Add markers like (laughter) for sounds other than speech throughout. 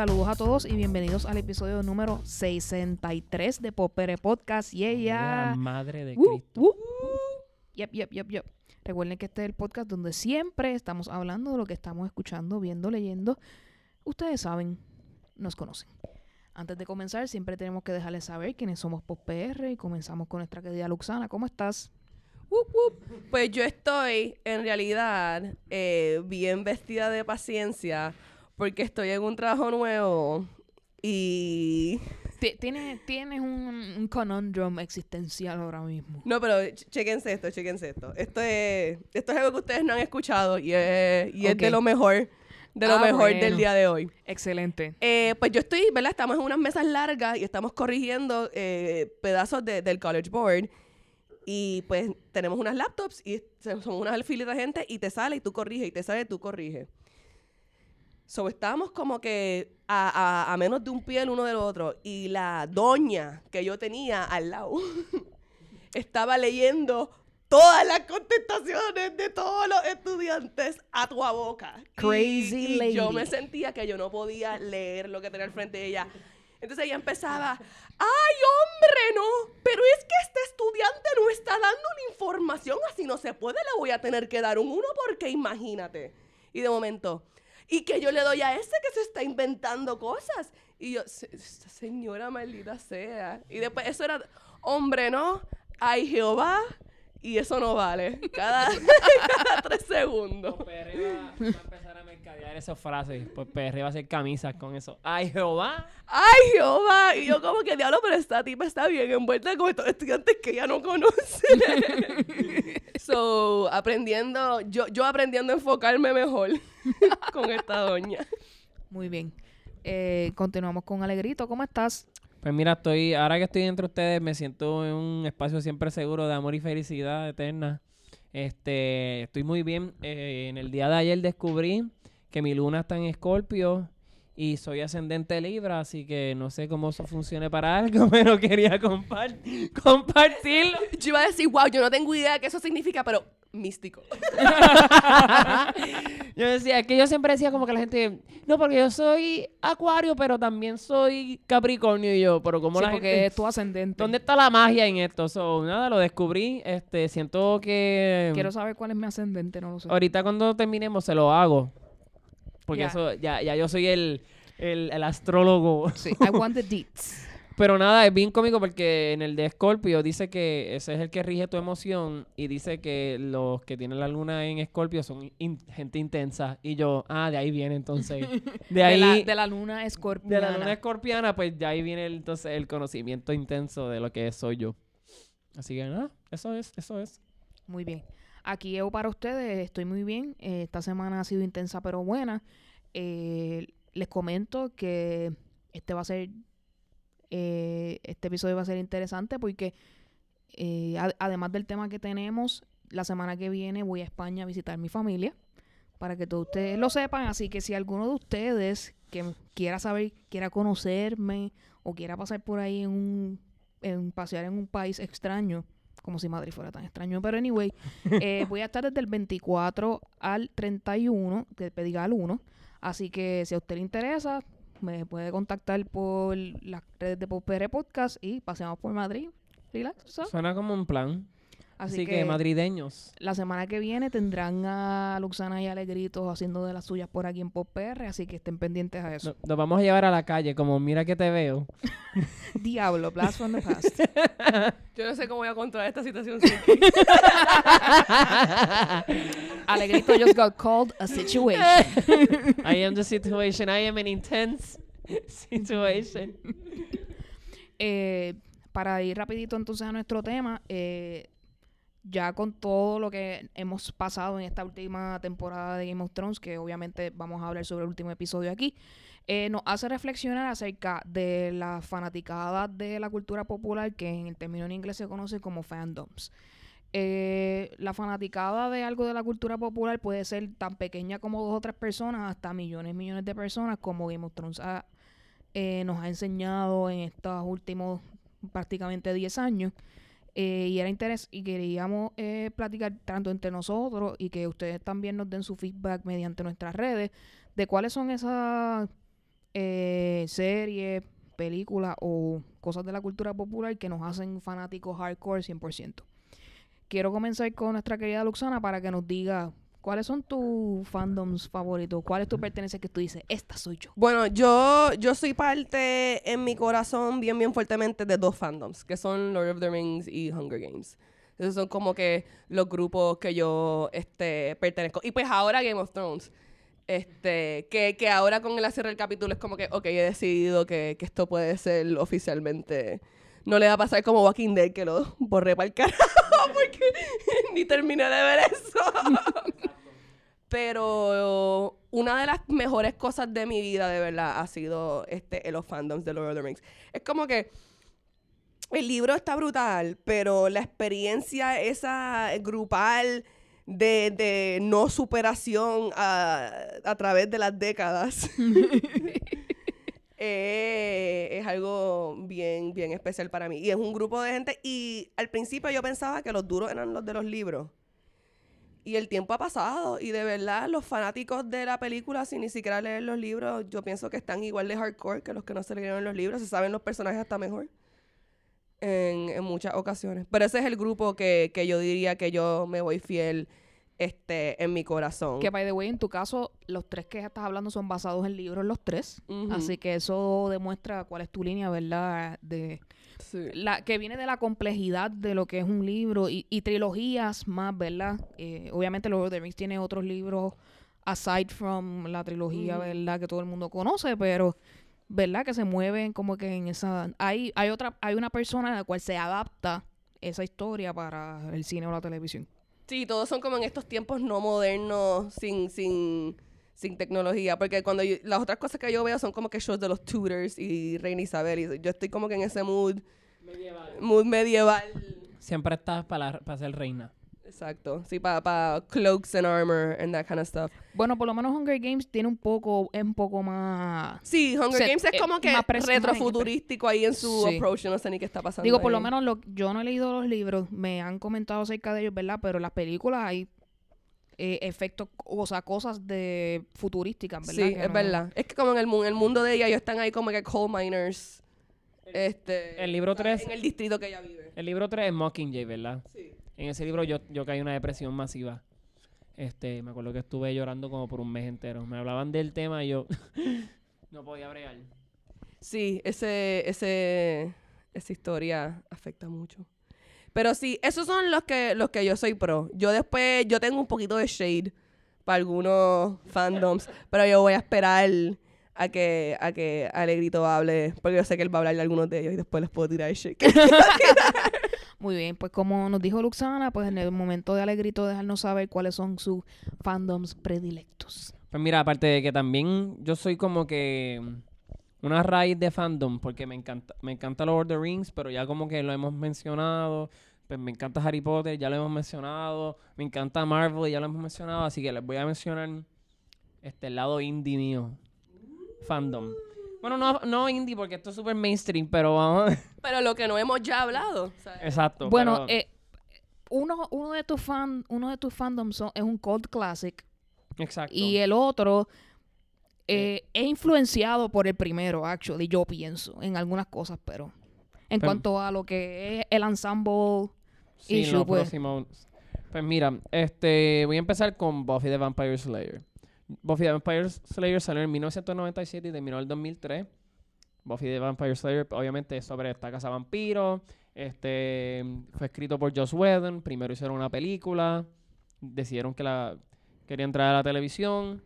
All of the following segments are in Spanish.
Saludos a todos y bienvenidos al episodio número 63 de Popere Podcast. Yeah, La yeah. madre de Uh, Cristo. uh, uh. Yep, yep, yep, yep. Recuerden que este es el podcast donde siempre estamos hablando de lo que estamos escuchando, viendo, leyendo. Ustedes saben, nos conocen. Antes de comenzar, siempre tenemos que dejarles saber quiénes somos PopPR y comenzamos con nuestra querida Luxana. ¿Cómo estás? Wup, wup. Pues yo estoy, en realidad, eh, bien vestida de paciencia porque estoy en un trabajo nuevo y... Ti- Tienes, tienes un, un conundrum existencial ahora mismo. No, pero ch- chequense esto, chequense esto. Esto es, esto es algo que ustedes no han escuchado y es, y es de lo mejor, de lo Ah, mejor bueno. del día de hoy. Excelente. Eh, pues yo estoy, ¿verdad? Estamos en unas mesas largas y estamos corrigiendo eh, pedazos de- del College Board. Y pues tenemos unas laptops y somos unas filas de gente y te sale y tú corriges y te sale y tú corriges. So estábamos como que a, a- a menos de un pie el uno del otro. Y la doña que yo tenía al lado (laughs) estaba leyendo todas las contestaciones de todos los estudiantes a tu boca. Y- Crazy y yo lady. me sentía que yo no podía leer lo que tenía al frente de ella. Entonces ella empezaba, ¡ay, hombre, no! Pero es que este estudiante no está dando una información, así no se puede, le voy a tener que dar un uno porque imagínate. Y de momento, y que yo le doy a ese que se está inventando cosas. Y yo, "Se- esta señora maldita sea. Y después eso era, hombre, no, ay Jehová, y eso no vale. Cada, (laughs) cada tres segundos. Pues mercadear esas frases. Pues PR va a hacer camisas con eso. ¡Ay, Jehová! ¡Ay, Jehová! Y yo como que diablo, pero esta tipa está bien envuelta con estos estudiantes que ella no conoce. (laughs) so, aprendiendo, yo, yo aprendiendo a enfocarme mejor (laughs) con esta doña. Muy bien. Eh, continuamos con Alegrito. ¿Cómo estás? Pues mira, estoy, ahora que estoy entre ustedes, me siento en un espacio siempre seguro de amor y felicidad eterna. Este, estoy muy bien. Eh, en el día de ayer descubrí que mi luna está en Escorpio y soy ascendente Libra, así que no sé cómo eso funcione para algo, (laughs) pero quería compar- compartirlo. Yo iba a decir, wow, yo no tengo idea qué eso significa, pero místico. (laughs) yo decía, es que yo siempre decía como que la gente, no, porque yo soy Acuario, pero también soy Capricornio y yo, pero como Sí, la porque gente... es tu ascendente. ¿Dónde está la magia en esto? So, nada, lo descubrí. Este, siento que Quiero saber cuál es mi ascendente, no lo sé. ahorita cuando terminemos se lo hago. Porque eso, ya, ya yo soy el, el, el astrólogo. Sí, I (laughs) want the deets. Pero nada, es bien cómico porque en el de Escorpio dice que ese es el que rige tu emoción y dice que los que tienen la luna en Escorpio son in- gente intensa. Y yo, ah, de ahí viene entonces. (laughs) De ahí, De la, de la luna escorpiana. de la luna escorpiana, pues ya ahí viene el- entonces el conocimiento intenso de lo que soy yo. Así que nada, eso es, eso es. Muy bien. Aquí yo para ustedes, estoy muy bien. Eh, esta semana ha sido intensa pero buena. Eh, les comento que este va a ser, eh, este episodio va a ser interesante porque eh, a- además del tema que tenemos, la semana que viene voy a España a visitar mi familia para que todos ustedes lo sepan. Así que si alguno de ustedes que quiera saber, quiera conocerme o quiera pasar por ahí en un, en pasear en un país extraño, como si Madrid fuera tan extraño, pero anyway, (laughs) eh, voy a estar desde el 24 al 31, que diga al 1. Así que si a usted le interesa, me puede contactar por las redes de Popere Podcast y paseamos por Madrid. Relax, ¿sabes? Suena como un plan. Así, Así, que, que, madrideños. la semana que viene tendrán a Luxana y Alegritos haciendo de las suyas por aquí en PopR, así que estén pendientes a eso. No- Nos vamos a llevar a la calle, como mira que te veo. (laughs) Diablo, Blast from the Past. (laughs) Yo no sé cómo voy a controlar esta situación sin ti. (laughs) Alegrito just got called a situation. I am the situation. I am an intense situation. Eh, para ir rapidito entonces a nuestro tema, eh, ya con todo lo que hemos pasado en esta última temporada de Game of Thrones, que obviamente vamos a hablar sobre el último episodio aquí, eh, nos hace reflexionar acerca de la fanaticada de la cultura popular, que en el término en inglés se conoce como fandoms. Eh, la fanaticada de algo de la cultura popular puede ser tan pequeña como dos o tres personas hasta millones y millones de personas como Game of Thrones eh, nos ha enseñado en estos últimos prácticamente 10 años. Eh, y era interés y queríamos eh, platicar tanto entre nosotros y que ustedes también nos den su feedback mediante nuestras redes de cuáles son esas eh, series, películas o cosas de la cultura popular que nos hacen fanáticos hardcore 100%. Quiero comenzar con nuestra querida Luxana para que nos diga cuáles son tus fandoms favoritos, cuál es tu pertenencia que tú dices, esta soy yo. Bueno, yo, yo soy parte en mi corazón bien, bien fuertemente de dos fandoms, que son Lord of the Rings y Hunger Games. Esos son como que los grupos que yo este, pertenezco. Y pues ahora Game of Thrones. Este, que, que ahora con el cierre del capítulo es como que, ok, he decidido que, que esto puede ser oficialmente. No le va a pasar como Walking Dead, que lo (laughs) borré para el carajo, (laughs) porque (laughs) ni terminé de ver eso. Pero una de las mejores cosas de mi vida, de verdad, ha sido este, los fandoms de Lord of the Rings. Es como que el libro está brutal, pero la experiencia esa grupal de, de no superación a, a través de las décadas (laughs) eh, es algo bien, bien especial para mí. Y es un grupo de gente, y al principio yo pensaba que los duros eran los de los libros. Y el tiempo ha pasado y de verdad los fanáticos de la película sin ni siquiera leer los libros, yo pienso que están igual de hardcore que los que no se leyeron los libros, se saben los personajes hasta mejor en, en muchas ocasiones. Pero ese es el grupo que, que yo diría que yo me voy fiel este, en mi corazón. Que, by the way, en tu caso, los tres que estás hablando son basados en libros, los tres. Así que eso demuestra cuál es tu línea, ¿verdad? De Sí. la que viene de la complejidad de lo que es un libro y, y trilogías más, ¿verdad? Eh, obviamente Lord of the Rings tiene otros libros aside from la trilogía. ¿verdad? Que todo el mundo conoce, pero ¿verdad? Que se mueven como que en esa hay hay otra hay una persona a la cual se adapta esa historia para el cine o la televisión. Sí, todos son como en estos tiempos no modernos, sin, sin, sin tecnología. Porque cuando yo- las otras cosas que yo veo son como que shows de los Tudors y Reina Isabel. Y yo estoy como que en ese mood, mood medieval. Siempre estás para ser reina. Exacto. Sí, para cloaks and armor and that kind of stuff. Bueno, por lo menos Hunger Games tiene un poco es un poco más Sí, Hunger Se- Games es eh, como que más pres- retrofuturístico ahí en su Sí. approach. Yo no sé ni qué está pasando. Digo, por lo menos lo, yo no he leído los libros, me han comentado acerca de ellos, ¿verdad? Pero las películas hay eh, efectos, o sea, cosas de futurísticas, ¿verdad? Sí, Que es no- verdad. Es que como en el, mu- el mundo de ella, ellos están ahí como que coal miners. Este, el libro ¿sabes? 3 En el distrito que ella vive. El libro 3 es Mockingjay, ¿verdad? Sí. En ese libro yo, yo caí en una depresión masiva. Este, me acuerdo que estuve llorando como por un mes entero. Me hablaban del tema y yo (laughs) no podía bregar. Sí, ese, ese, esa historia afecta mucho. Pero sí, esos son los que, los que yo soy pro. Yo después, yo tengo un poquito de shade para algunos fandoms, pero yo voy a esperar a que, a que Alegrito hable, porque yo sé que él va a hablar de algunos de ellos y después les puedo tirar el shade. (laughs) Muy bien, pues como nos dijo Luxana, pues en el momento de Alegrito dejarnos saber cuáles son sus fandoms predilectos. Pues mira, aparte de que también yo soy como que una raíz de fandom, porque me encanta, me encanta Lord of the Rings, pero ya como que lo hemos mencionado. Pues me encanta Harry Potter, ya lo hemos mencionado. Me encanta Marvel, ya lo hemos mencionado. Así que les voy a mencionar este el lado indie mío. Fandom. Bueno, no, no indie porque esto es súper mainstream, pero vamos. (laughs) Pero lo que no hemos ya hablado. ¿sabes? Exacto. Bueno, pero- eh, uno, uno de tus fan, uno de tus fandoms son- es un cult classic exacto. y el otro eh, es influenciado por el primero, actually, yo pienso, en algunas cosas, pero en Pero- cuanto a lo que es el ensemble Sí, issue, pues. próximo. Pues mira, este, voy a empezar con Buffy the Vampire Slayer. Buffy the Vampire Slayer salió en 1997 y terminó en el 2003. Buffy the Vampire Slayer, obviamente, es sobre esta casa vampiro. Este, fue escrito por Joss Whedon. Primero hicieron una película. Decidieron que la querían traer a la televisión.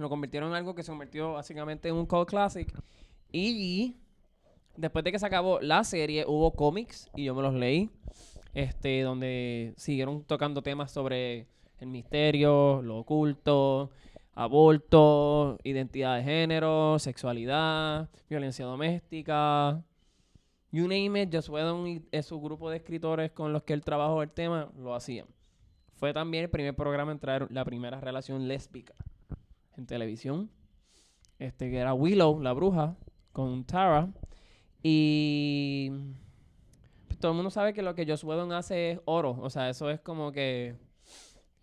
Lo convirtieron en algo que se convirtió básicamente en un cult classic. Y después de que se acabó la serie, hubo cómics y yo me los leí. Este, donde siguieron tocando temas sobre el misterio, lo oculto, aborto, identidad de género, sexualidad, violencia doméstica. You name it, Joss Whedon y eh, su grupo de escritores con los que él trabajó el tema lo hacían. Fue también el primer programa en traer la primera relación lésbica en televisión. Este que era Willow, la bruja, con Tara. Y pues, todo el mundo sabe que lo que Joss Whedon hace es oro. O sea, eso es como que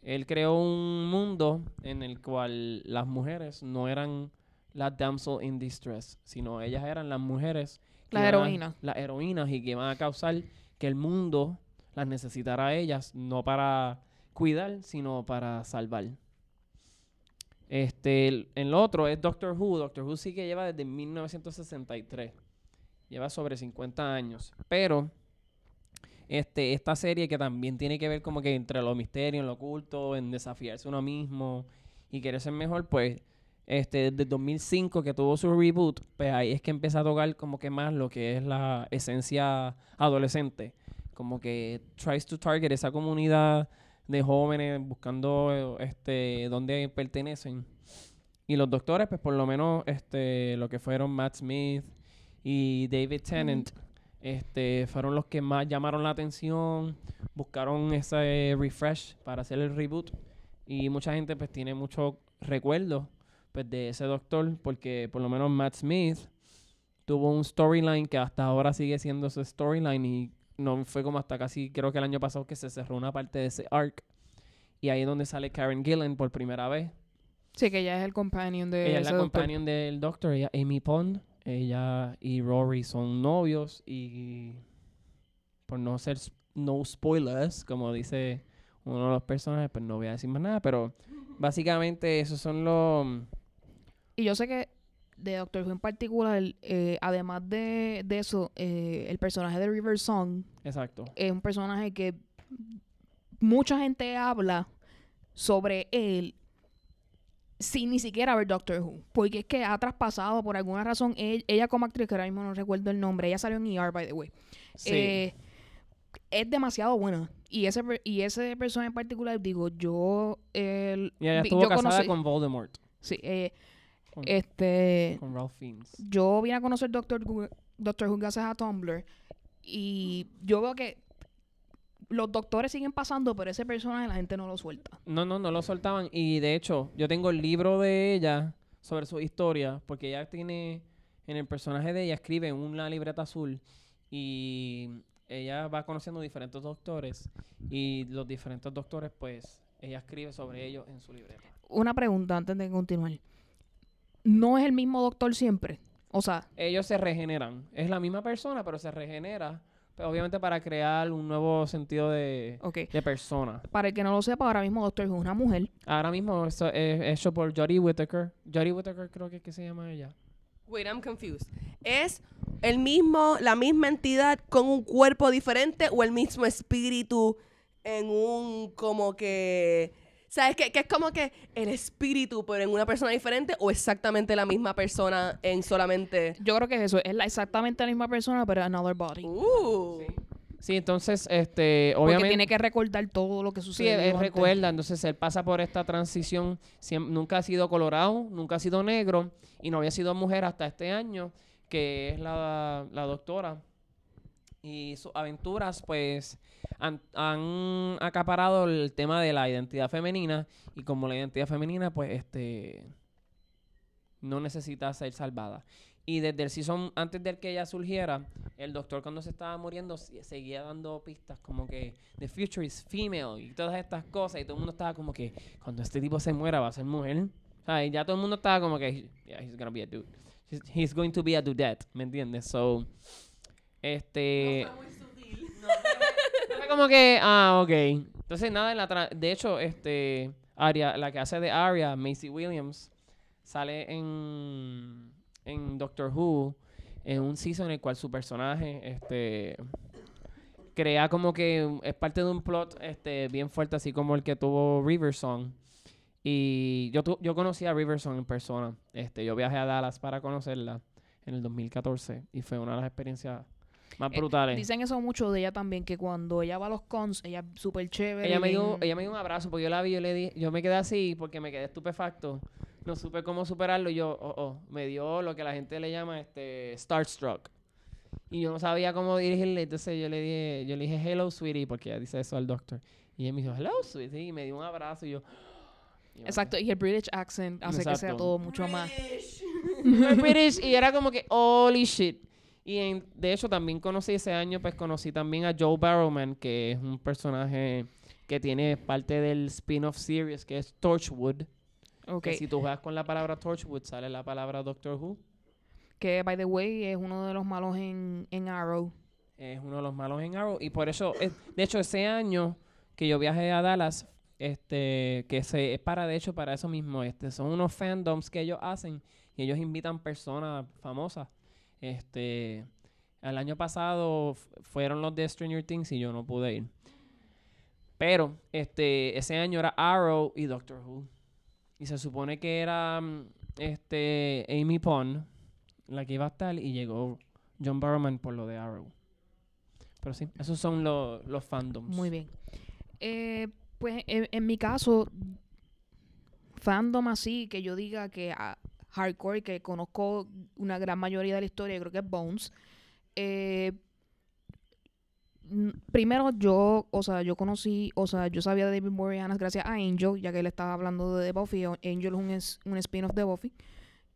él creó un mundo en el cual las mujeres no eran las damsel in distress, sino ellas eran las mujeres. Las heroínas. Las heroínas y que iban a causar que el mundo las necesitara a ellas, no para cuidar, sino para salvar. Este, el, otro es Doctor Who. Doctor Who sí que lleva desde 1963. Lleva sobre 50 años. Pero este, esta serie que también tiene que ver como que entre lo misterio, en lo oculto, en desafiarse uno mismo y querer ser mejor, pues este, desde 2005 que tuvo su reboot, pues ahí es que empieza a tocar como que más lo que es la esencia adolescente. Como que tries to target esa comunidad de jóvenes buscando este dónde pertenecen. Y los doctores, pues por lo menos este lo que fueron Matt Smith y David Tennant, este fueron los que más llamaron la atención, buscaron ese refresh para hacer el reboot y mucha gente pues tiene muchos recuerdos pues de ese doctor porque por lo menos Matt Smith tuvo un storyline que hasta ahora sigue siendo ese storyline y no fue como hasta casi creo que el año pasado que se cerró una parte de ese arc. Y ahí es donde sale Karen Gillan por primera vez. Sí, que ella es el companion de ella es la doctor. companion del doctor ella Amy Pond. Ella y Rory son novios y por no ser no spoilers como dice uno de los personajes pues no voy a decir más nada pero básicamente esos son los Y yo sé que de Doctor Who en particular, eh, además de, de eso, eh, el personaje de River Song exacto es un personaje que mucha gente habla sobre él sin ni siquiera ver Doctor Who. Porque es que ha traspasado por alguna razón. Ella, ella como actriz, que ahora mismo no recuerdo el nombre, ella salió en ER, by the way. sí eh, es demasiado buena. Y ese, y ese personaje en particular, digo, yo... el- y ella estuvo yo casada conocí- con Voldemort Sí, eh, con, este... con Ralph Fiennes Yo vine a conocer Doctor Doctor Who gracias a Tumblr y yo veo que los doctores siguen pasando, pero ese personaje la gente no lo suelta. No, no, no lo soltaban. Y de hecho, yo tengo el libro de ella sobre su historia, porque ella tiene, en el personaje de ella, escribe en una libreta azul y ella va conociendo diferentes doctores y los diferentes doctores, pues, ella escribe sobre ellos en su libreta. Una pregunta antes de continuar. ¿No es el mismo doctor siempre? O sea, Ellos se regeneran. Es la misma persona, pero se regenera, pues, obviamente para crear un nuevo sentido de, de persona. Para el que no lo sepa, ahora mismo Doctor Who es una mujer. Ahora mismo eso es hecho por Jodie Whittaker. Jodie Whittaker creo que es que se llama ella. Wait, I'm confused. ¿Es el mismo, la misma entidad con un cuerpo diferente o el mismo espíritu en un como que... ¿Sabes qué? Que es como que el espíritu, pero en una persona diferente o exactamente la misma persona en solamente... Yo creo que es eso. Es la- exactamente la misma persona, pero another body. Uh. Sí, entonces, este, Porque obviamente... tiene que recordar todo lo que Sí, sucedió. él, él recuerda, entonces él pasa por esta transición, siem- nunca ha sido colorado, nunca ha sido negro y no había sido mujer hasta este año, que es la, la doctora. Y sus aventuras, pues, han, acaparado el tema de la identidad femenina y como la identidad femenina, pues, este, no necesita ser salvada. Y desde el season, antes de que ella surgiera, el doctor cuando se estaba muriendo se- seguía dando pistas como que the future is female y todas estas cosas y todo el mundo estaba como que cuando este tipo se muera va a ser mujer. Y ya todo el mundo estaba como que yeah, he's gonna be a dude. He's, he's going to be a dudette, ¿me entiendes? So este (laughs) fue como que ah, ok. Entonces nada, en la tra- de hecho este Aria, la que hace de Aria, Macy Williams sale en en Doctor Who en un season en el cual su personaje este crea como que es parte de un plot este bien fuerte así como el que tuvo Riversong y yo tu- yo conocí a Riversong en persona. Este yo viajé a Dallas para conocerla en el 2014 y fue una de las experiencias más Eh, brutales Dicen eso mucho de ella también, que cuando ella va a los cons, ella es súper chévere. ella me dio ella me dio un abrazo porque yo la vi yo le di yo me quedé así porque me quedé estupefacto no supe cómo superarlo y yo oh, oh, me dio lo que la gente le llama este starstruck y yo no sabía cómo dirigirle entonces yo le dije yo le dije hello sweetie porque ella dice eso al doctor y ella me dijo hello sweetie y me dio un abrazo y yo y Exacto, y el British accent hace que sea Exacto. todo mucho más. British (laughs) y era como que holy shit y en- de hecho también conocí ese año pues conocí también a Joe Barrowman que es un personaje que tiene parte del spin-off series que es Torchwood Ok. Que si tú juegas con la palabra Torchwood, sale la palabra Doctor Who. Que, by the way, es uno de los malos en, en Arrow. Es uno de los malos en Arrow. Y por eso, es- de hecho, ese año que yo viajé a Dallas, este, que se, es para, de hecho, para eso mismo. Este, son unos fandoms que ellos hacen y ellos invitan personas famosas. Este, el año pasado fueron los de Stranger Things y yo no pude ir. Pero, este, ese año era Arrow y Doctor Who. Y se supone que era, mm, este, Amy Pond la que iba a estar y llegó John Barrowman por lo de Arrow. Pero sí, esos son lo- los fandoms. Muy bien. Eh, pues en, en mi caso, fandom así, que yo diga que ah, hardcore, que conozco una gran mayoría de la historia, yo creo que es Bones. Eh, primero yo, o sea, yo conocí, o sea, yo sabía de David Boreanaz gracias a Angel, ya que él estaba hablando de Buffy. Angel es un, es- un spin-off de Buffy.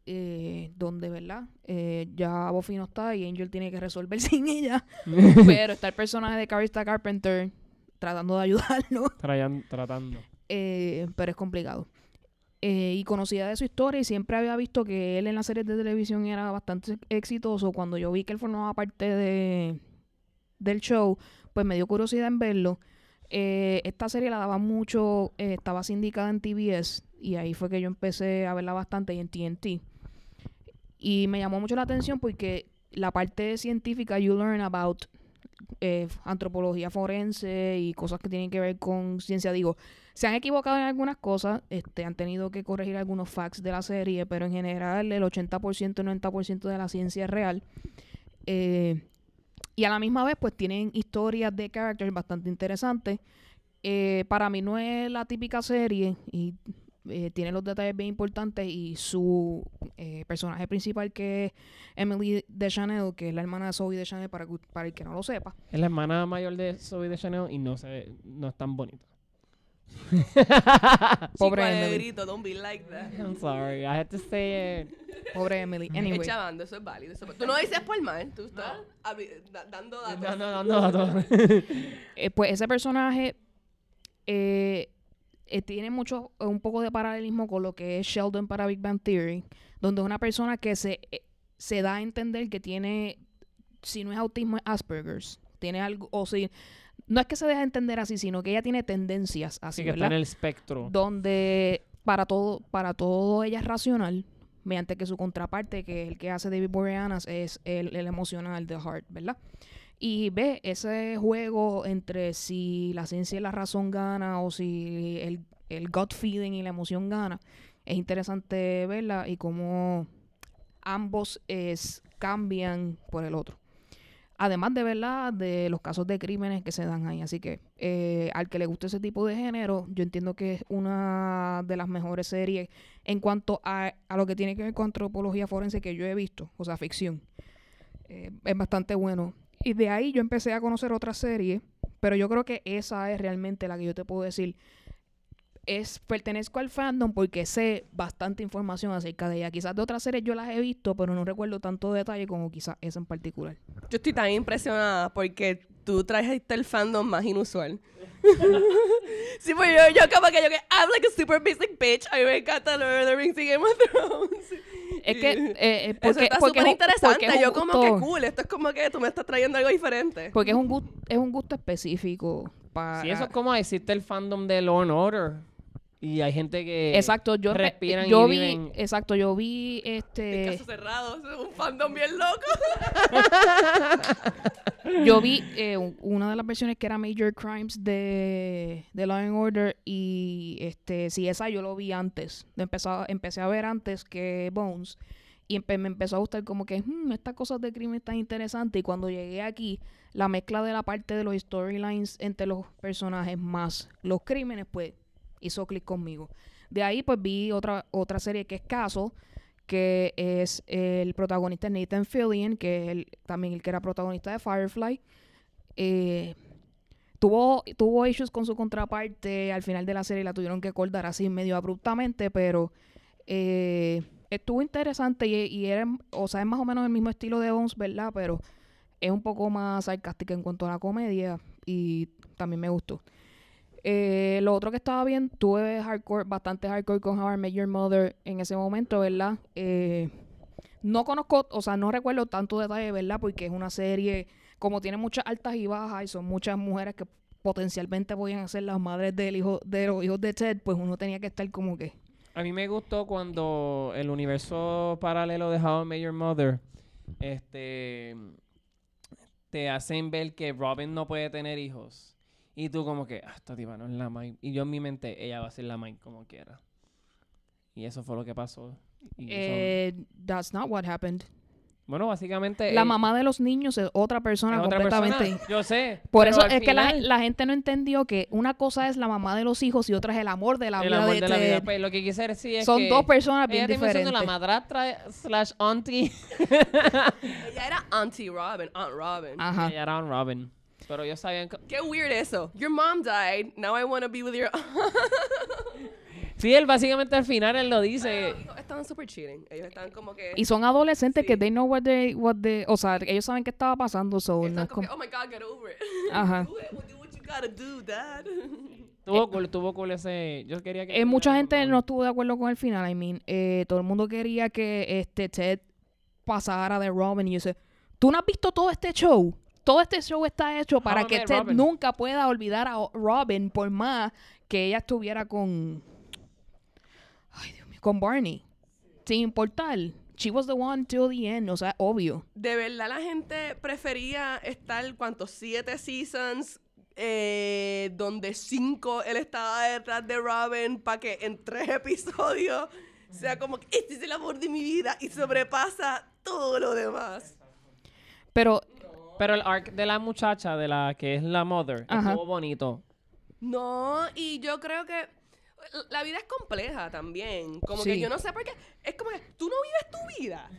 eh, donde, ¿verdad? Eh, ya Buffy no está y Angel tiene que resolver (laughs) sin ella. (laughs) Pero está el personaje de Carista Carpenter tratando de ayudarlo, Trayan- tratando. eh, pero es complicado. Eh, y conocía de su historia y siempre había visto que él en las series de televisión era bastante exitoso. Cuando yo vi que él formaba parte de, del show, pues me dio curiosidad en verlo. Eh, esta serie la daba mucho, eh, estaba sindicada en TBS y ahí fue que yo empecé a verla bastante y en TNT. Y me llamó mucho la atención porque la parte científica, you learn about eh, antropología forense y cosas que tienen que ver con ciencia. Digo, se han equivocado en algunas cosas, este, han tenido que corregir algunos facts de la serie, pero en general el 80%, 90% de la ciencia es real. Eh, y a la misma vez, pues tienen historias de characters bastante interesantes. Eh, para mí no es la típica serie y eh, tiene los detalles bien importantes y su eh, personaje principal que es Emily Deschanel, que es la hermana de Zoe Deschanel para, para el que no lo sepa. Es la hermana mayor de Zoe de Chanel y no, se, no es tan bonita. (laughs) Pobre Emily. grito, don't be like that. I'm sorry, I had to say it. Pobre Emily. Anyway. Es chavando, eso es válido. eso es- Tú no dices por mal, tú estás da- dando datos. No, no, no, no, no. Eh, pues ese personaje eh, eh, tiene mucho, un poco de paralelismo con lo que es Sheldon para Big Bang Theory, donde es una persona que se, eh, se da a entender que tiene, si no es autismo, es Asperger's. Tiene algo, o si, no es que se deje entender así, sino que ella tiene tendencias así, que está en el espectro. donde para todo, para todo ella es racional, mediante que su contraparte, que es el que hace David Boreanaz, es el, el emocional de Heart, ¿verdad? Y ve ese juego entre si la ciencia y la razón gana o si el, el gut feeling y la emoción gana. Es interesante verla y cómo ambos cambian por el otro. Además de verdad de los casos de crímenes que se dan ahí. Así que eh, al que le guste ese tipo de género, yo entiendo que es una de las mejores series en cuanto a, a lo que tiene que ver con antropología forense que yo he visto, o sea, ficción. Eh, es bastante bueno. Y de ahí yo empecé a conocer otras series, pero yo creo que esa es realmente la que yo te puedo decir. Es, pertenezco al fandom porque sé bastante información acerca de ella. Quizás de otras series yo las he visto, pero no recuerdo tanto detalle como quizás esa en particular. Yo estoy tan impresionada porque tú trajiste el fandom más inusual. (laughs) sí, pues yo, yo como que yo que I'm like a super basic bitch. A mí me encanta Lord of the Rings y Game of Thrones. Es que, eh, eh, Eso porque, está porque súper interesante. porque Yo como gusto- que cool. Esto es como que tú me estás trayendo algo diferente. Porque es un gusto, es un gusto específico para... Sí, eso es como decirte el fandom de Law and Order. Y hay gente que Exacto, yo, respiran yo y vi, viven- exacto, yo vi este, caso cerrado, es un fandom bien loco. (laughs) yo vi eh, un- una de las versiones que era Major Crimes de, de Law and Order y este, sí, esa yo lo vi antes, empecé a- empecé a ver antes que Bones y empe- me empezó a gustar como que "Hmm, estas cosas de crimen están interesantes y cuando llegué aquí, la mezcla de la parte de los storylines entre los personajes más los crímenes, pues hizo clic conmigo. De ahí pues vi otra, otra serie que es Caso, que es el protagonista Nathan Fillion, que es el- también el que era protagonista de Firefly. Eh, tuvo, tuvo issues con su contraparte al final de la serie, la tuvieron que acordar así medio abruptamente, pero eh, estuvo interesante y, y era, o sea, es más o menos el mismo estilo de Bones, ¿verdad? Pero es un poco más sarcástica en cuanto a la comedia y también me gustó. Eh, lo otro que estaba bien, tuve hardcore, bastante hardcore con How I Met Your Mother en ese momento, ¿verdad? Eh, no conozco, o sea, no recuerdo tanto detalle, ¿verdad? Porque es una serie, como tiene muchas altas y bajas y son muchas mujeres que potencialmente podían ser las madres del hijo, de los hijos de Ted, pues uno tenía que estar como que... A mí me gustó cuando el universo paralelo de How I Mother este, te hacen ver que Robin no puede tener hijos. Y tú como que, ah, esta tipa no es la Mike. Y yo en mi mente, ella va a ser la Mike como quiera. Y eso fue lo que pasó. Y eso- Eh, that's not what happened. bueno, básicamente... La eh, mamá de los niños es otra persona es otra completamente. persona. Yo sé. Por eso es que la, gente no entendió que una cosa es la mamá de los hijos y otra es el amor de la el vida amor de de la vida. Ted. Pues, lo que quise decir es Son que dos personas bien ella diferentes. la madrastra slash auntie. (laughs) Ella era Auntie Robin, Aunt Robin. Ajá. Ella era un Robin. Pero ellos sabían que... Qué weird eso. Your mom died. Now I want to be with your. (laughs) Sí, él básicamente al final él lo dice. Ellos estaban super cheating. Ellos estaban como que. Y son adolescentes que Sí. they know what they, what they, o sea, ellos saben qué estaba pasando, so no es como que, como- oh my god, get over it. Ajá. (laughs) do it. Do what you gotta do, dad. (laughs) Tuvo cool, tuvo cool ese... Yo quería que... Eh, mucha gente no estuvo de acuerdo con el final, I mean, eh, todo el mundo quería que este Ted pasara de Robin y yo sé, ¿tú no has visto todo este show? Todo este show está hecho para que Met Ted Robin. nunca pueda olvidar a Robin por más que ella estuviera con Ay, Dios mío, con Barney. Sin importar. She was the one till the end, o sea, obvio. De verdad, la gente prefería estar, ¿cuántos? Siete seasons. eh, donde cinco él estaba detrás de Robin para que en tres episodios sea como que este es el amor de mi vida y sobrepasa todo lo demás. Pero Pero el arc de la muchacha, de la que es la mother, Ajá. estuvo bonito. No, y yo creo que la vida es compleja también. Como Sí. que yo no sé por qué. Es como que tú no vives tu vida.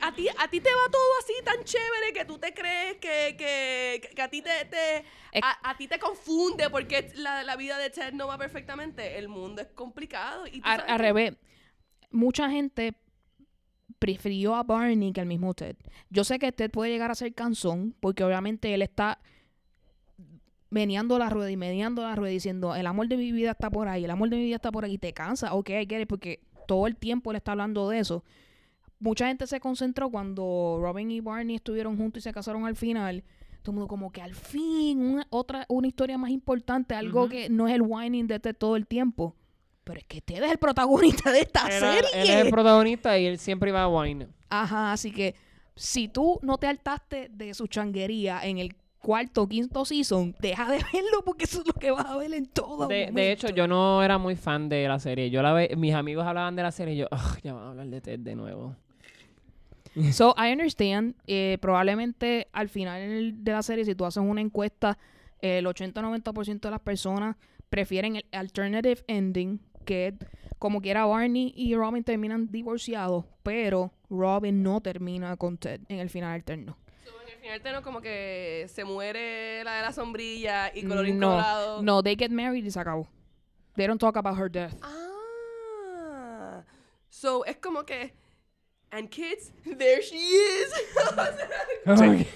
A ti, a ti te va todo así tan chévere que tú te crees que, que, que a ti te, te- Es- a, a ti te confunde porque la, la vida de Ted no va perfectamente. El mundo es complicado. Y tú al, sabes al que- revés, mucha gente prefirió a Barney que al mismo Ted. Yo sé que Ted puede llegar a ser cansón, porque obviamente él está meneando la rueda y meneando la rueda diciendo, el amor de mi vida está por ahí, el amor de mi vida está por ahí, te cansa, ok, I get it, porque todo el tiempo él está hablando de eso. Mucha gente se concentró cuando Robin y Barney estuvieron juntos y se casaron al final. Todo el mundo como que al fin, una, otra, una historia más importante, algo que no es el whining de Ted todo el tiempo. Pero es que Ted es el protagonista de esta Era- serie. él es el protagonista y él siempre iba a wine. Ajá, así que si tú no te hartaste de su changuería en el cuarto o quinto season, deja de verlo porque eso es lo que vas a ver en todo De, de hecho, yo no era muy fan de la serie. Yo la ve, mis amigos hablaban de la serie y yo, "Ugh, ya van a hablar de Ted de nuevo. (laughs) So, I understand. eh, probablemente al final de la serie, si tú haces una encuesta, el 80-90% de las personas prefieren el alternative ending, que como quiera Barney y Robin terminan divorciados, pero Robin no termina con Ted en el final alterno. So, en el final tengo como que se muere la de la sombrilla y colorín No, colorado. no, they get married y se acabó. They don't talk about her death. Ah. So, es como que. And kids, (laughs) there she is. (laughs)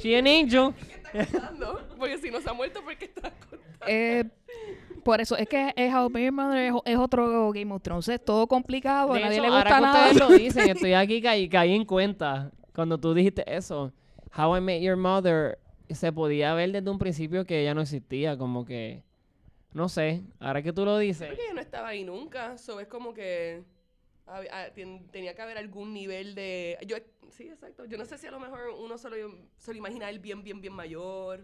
She an angel. ¿Qué está contando? Porque si no se ha muerto, ¿por qué está contando? Eh, por eso es que es How I Met Your Mother es, es otro Game of Thrones. Es todo complicado, a De nadie hecho, le ahora gusta que nada. ustedes lo dicen, estoy (laughs) aquí caí, caí en cuenta. Cuando tú dijiste eso, How I Met Your Mother, se podía ver desde un principio que ella no existía, como que, no sé, ahora que tú lo dices. Porque yo no estaba ahí nunca. So, es como que. ah, tenía que haber algún nivel de. Yo, sí, exacto. Yo no sé si a lo mejor uno se lo, se lo imagina él bien, bien, bien mayor.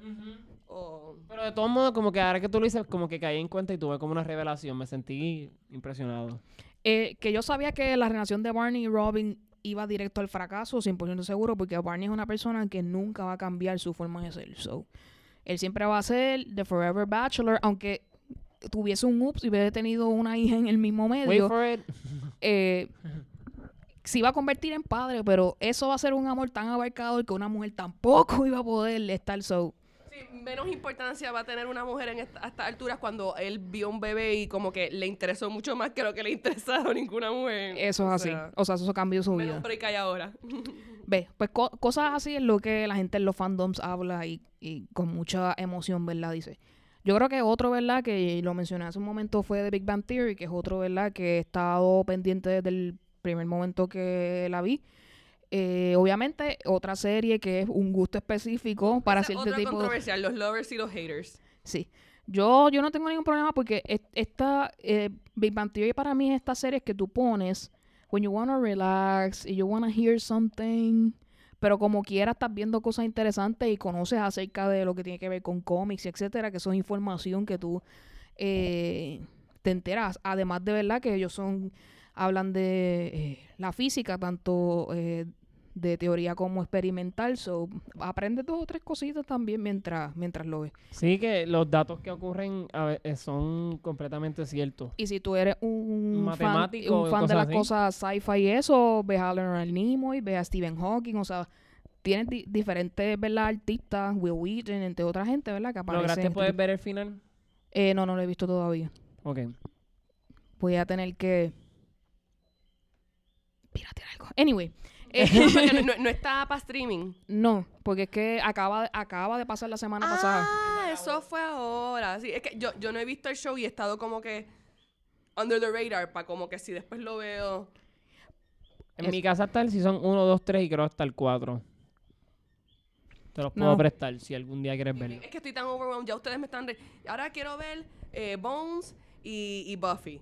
O. Pero de todos modos, como que ahora que tú lo dices, como que caí en cuenta y tuve como una revelación, me sentí impresionado. Eh, que yo sabía que la relación de Barney y Robin iba directo al fracaso, 100% seguro, porque Barney es una persona que nunca va a cambiar su forma de ser. So, él siempre va a ser The Forever Bachelor, aunque tuviese un ups y hubiese tenido una hija en el mismo Wait medio. for it. eh, (laughs) se iba a convertir en padre, pero eso va a ser un amor tan abarcador que una mujer tampoco (laughs) iba a poder estar so. Sí, menos importancia va a tener una mujer en esta- a estas alturas cuando él vio un bebé y como que le interesó mucho más que lo que le (laughs) interesaba a ninguna mujer. Eso es O así. sea, O sea, eso cambió su menos vida. break hay ahora. Ve, pues co- cosas así es lo que la gente en los fandoms habla y, y con mucha emoción, ¿verdad? Dice. Yo creo que otro, ¿verdad? Que lo mencioné hace un momento fue The Big Bang Theory, que es otro, ¿verdad? Que he estado pendiente desde el primer momento que la vi. Eh, obviamente, otra serie que es un gusto específico para Esa cierto otra tipo de... controversial, los lovers y los haters. Sí. Yo, yo no tengo ningún problema porque es- esta eh, Big Bang Theory para mí es esta serie que tú pones when you wanna relax y you wanna hear something, pero como quiera estás viendo cosas interesantes y conoces acerca de lo que tiene que ver con cómics, etcétera, que es información que tú eh, te enteras. Además de verdad que ellos son hablan de eh, la física, tanto eh, de teoría como experimental, so aprendes dos o tres cositas también mientras, mientras lo ves. Sí, que los datos que ocurren a ve- eh, son completamente ciertos. Y si tú eres un Matemático fan, o un fan de las así. cosas sci-fi y eso, ves a Leonard Nimoy, ves a Stephen Hawking, o sea, tienes di- diferentes, ¿verdad? Artistas, Will Wheaton, entre otra gente, ¿verdad? Que. ¿Lograste poder ver el final? Eh, no, no lo he visto todavía. Ok. Voy a tener que... Piratear algo. Anyway. (laughs) eh, no, (laughs) no- no está para streaming. no, porque es que acaba, acaba de pasar la semana pasada. Ah, eso fue ahora. Sí, es que yo, yo no he visto el show y he estado como que under the radar para como que si después lo veo. En Es- mi casa está el season 1, 2, 3 y creo hasta el 4. Te los puedo No. prestar si algún día quieres verlo. Es que estoy tan overwhelmed. Ya ustedes me están. re- Ahora quiero ver eh, Bones y, y Buffy.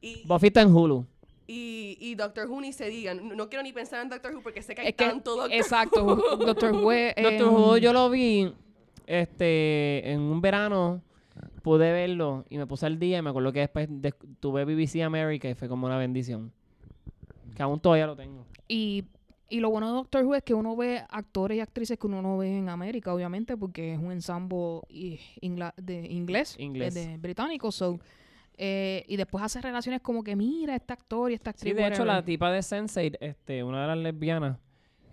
Y, Buffy está en Hulu. Y, y Doctor Who ni se digan. No, no quiero ni pensar en Doctor Who porque sé que hay Es que, tanto Doctor exacto, Who. (laughs) Doctor Who. Doctor Who yo lo vi este en un verano. Pude verlo y me puse al día y me acuerdo que después de- tuve BBC America y fue como una bendición. Que aún todavía lo tengo. Y, y lo bueno de Doctor Who es que uno ve actores y actrices que uno no ve en América, obviamente, porque es un ensamble ingla- de inglés, Inglés. De, de británico. So, eh, y después hace relaciones como que mira este actor y esta actriz. Sí, de hecho, la tipa de Sense8, este, una de las lesbianas,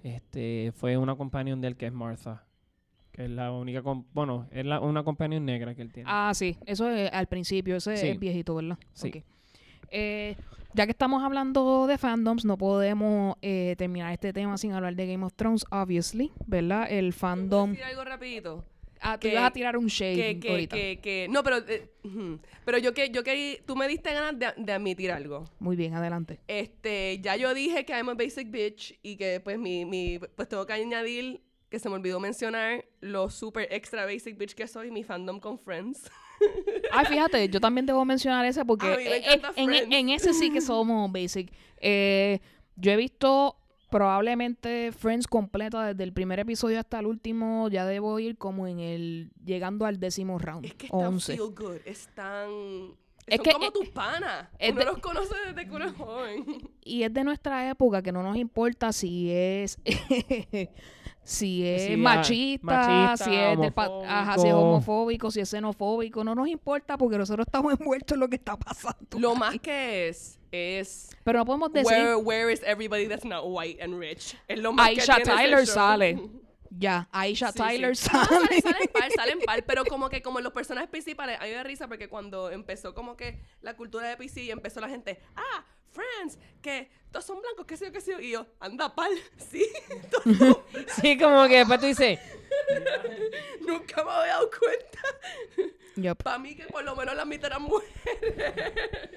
este, fue una companion de él que es Martha. Que es la única, bueno, es la, una companion negra que él tiene. Ah, sí, eso es al principio, ese Sí. es viejito, ¿verdad? Sí. Ok. Eh, ya que estamos hablando de fandoms, no podemos eh, terminar este tema sin hablar de Game of Thrones, obviously, ¿verdad? El ¿Puedo fandom. decir algo rapidito? Ah, tú que- ibas a tirar un shade Que, que, ahorita. que, no, pero, eh, pero yo que, yo que, tú me diste ganas de, de admitir algo. Muy bien, adelante. Este, ya yo dije que I'm a basic bitch y que pues mi, mi, pues tengo que añadir que se me olvidó mencionar lo super extra basic bitch que soy, mi fandom con Friends. (laughs) Ay, fíjate, yo también debo mencionar ese porque eh, encanta en, ese sí que somos basic. Eh, yo he visto probablemente Friends completa desde el primer episodio hasta el último. Ya debo ir como en el. llegando al décimo round. Es que es tan 11. feel good, es tan... Es son que- como tus panas. Uno de- los conoce desde que uno es joven. (laughs) Y es de nuestra época que no nos importa si es. (laughs) si es Si, machista, machista, si es, del ajá, si es homofóbico. si es xenofóbico, no nos importa porque nosotros estamos (laughs) envueltos en lo que está pasando. Lo más que es, es... Pero no podemos decir. Where, where is everybody that's not white and rich? Es lo más Aisha que Tyler sale. (laughs) Ya, Aisha Sí, Tyler sí. No, sale. salen, salen par, salen par, pero como que como los personajes principales, a mí me da risa porque cuando empezó como que la cultura de PC y empezó la gente, ah, Friends, que todos son blancos, qué sé yo, qué sé yo, y yo, anda pal, (laughs) sí, (laughs) Sí, como que después tú dices, (laughs) nunca me había dado cuenta. Yup. Para mí que por lo menos la mitad eran mujeres.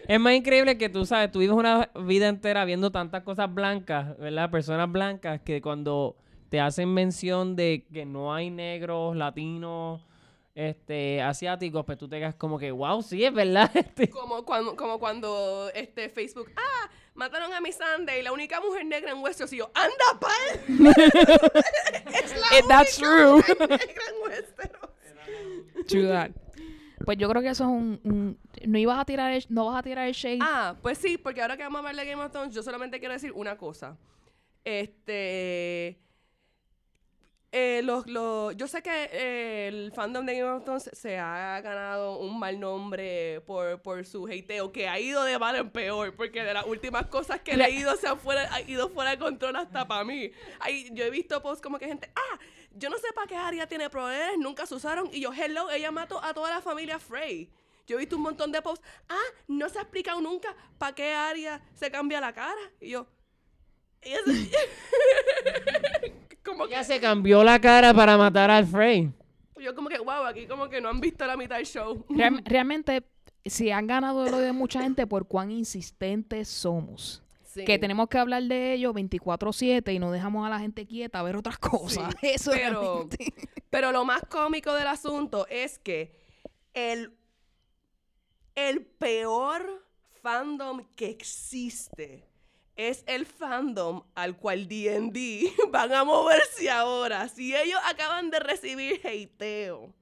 es más increíble que tú sabes, tú vives una vida entera viendo tantas cosas blancas, ¿verdad? Personas blancas que cuando te hacen mención de que no hay negros, latinos, este, asiáticos, pues tú te quedas como que, wow, sí, es verdad. (laughs) Este, Como cuando, como cuando este Facebook, ah, mataron a mi Sunday, la única mujer negra en Westeros, y yo, anda pal. (laughs) es la Eh, that's true. mujer negra en Westeros. True that. Pues yo creo que eso es un, un- no ibas a tirar el, no vas a tirar el shade. Ah, pues sí, porque ahora que vamos a hablar de Game of Thrones, yo solamente quiero decir una cosa. Este. Eh, los, los- yo sé que eh, el fandom de Game of Thrones se ha ganado un mal nombre por, por su hateo, que ha ido de mal en peor, porque de las últimas cosas que he Le- leído se han fuera, ha ido fuera de control hasta para mí. Hay- yo he visto posts como que gente, ah, yo no sé para qué Arya tiene poderes, nunca se usaron, y yo, hello, ella mató a toda la familia Frey. Yo he visto un montón de posts, ah, no se ha explicado nunca para qué Arya se cambia la cara. Y yo, y eso- (laughs) como que se cambió la cara para matar al Frey. Yo como que, wow, aquí como que no han visto la mitad del show. Real- (laughs) realmente, si han ganado lo de mucha gente por cuán insistentes somos. Sí. Que tenemos que hablar de ello 24-7 y no dejamos a la gente quieta a ver otras cosas. Sí, (laughs) Eso pero-. Pero lo más cómico del asunto es que el, el peor fandom que existe es el fandom al cual D&D (laughs) van a moverse ahora. Si ellos acaban de recibir hateo.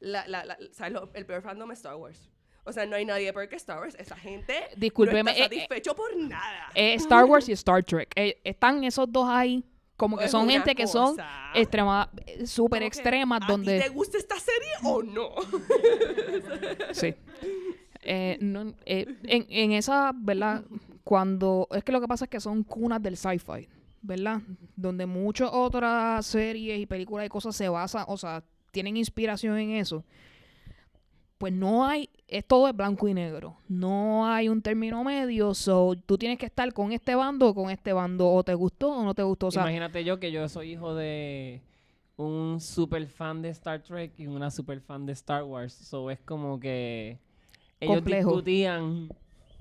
La, la, la- ¿sabes lo- el peor fandom es Star Wars. O sea, no hay nadie peor que Star Wars. Esa gente Discúlpeme, no está eh, eh, satisfecho por nada. Eh, Star Wars y Star Trek. Eh, están esos dos ahí, como que Es son gente que son extrema, eh, súper extremas, ¿A ti donde... te gusta esta serie o no? Sí. Eh, no, eh, en, en esa, ¿verdad? Cuando. Es que lo que pasa es que son cunas del sci-fi, ¿verdad? Donde muchas otras series y películas y cosas se basan, o sea, tienen inspiración en eso. Pues no hay. Es todo es blanco y negro. No hay un término medio. So, tú tienes que estar con este bando o con este bando. O te gustó o no te gustó. O sea, Imagínate yo que yo soy hijo de un super fan de Star Trek y una super fan de Star Wars. So es como que ellos Complejo. discutían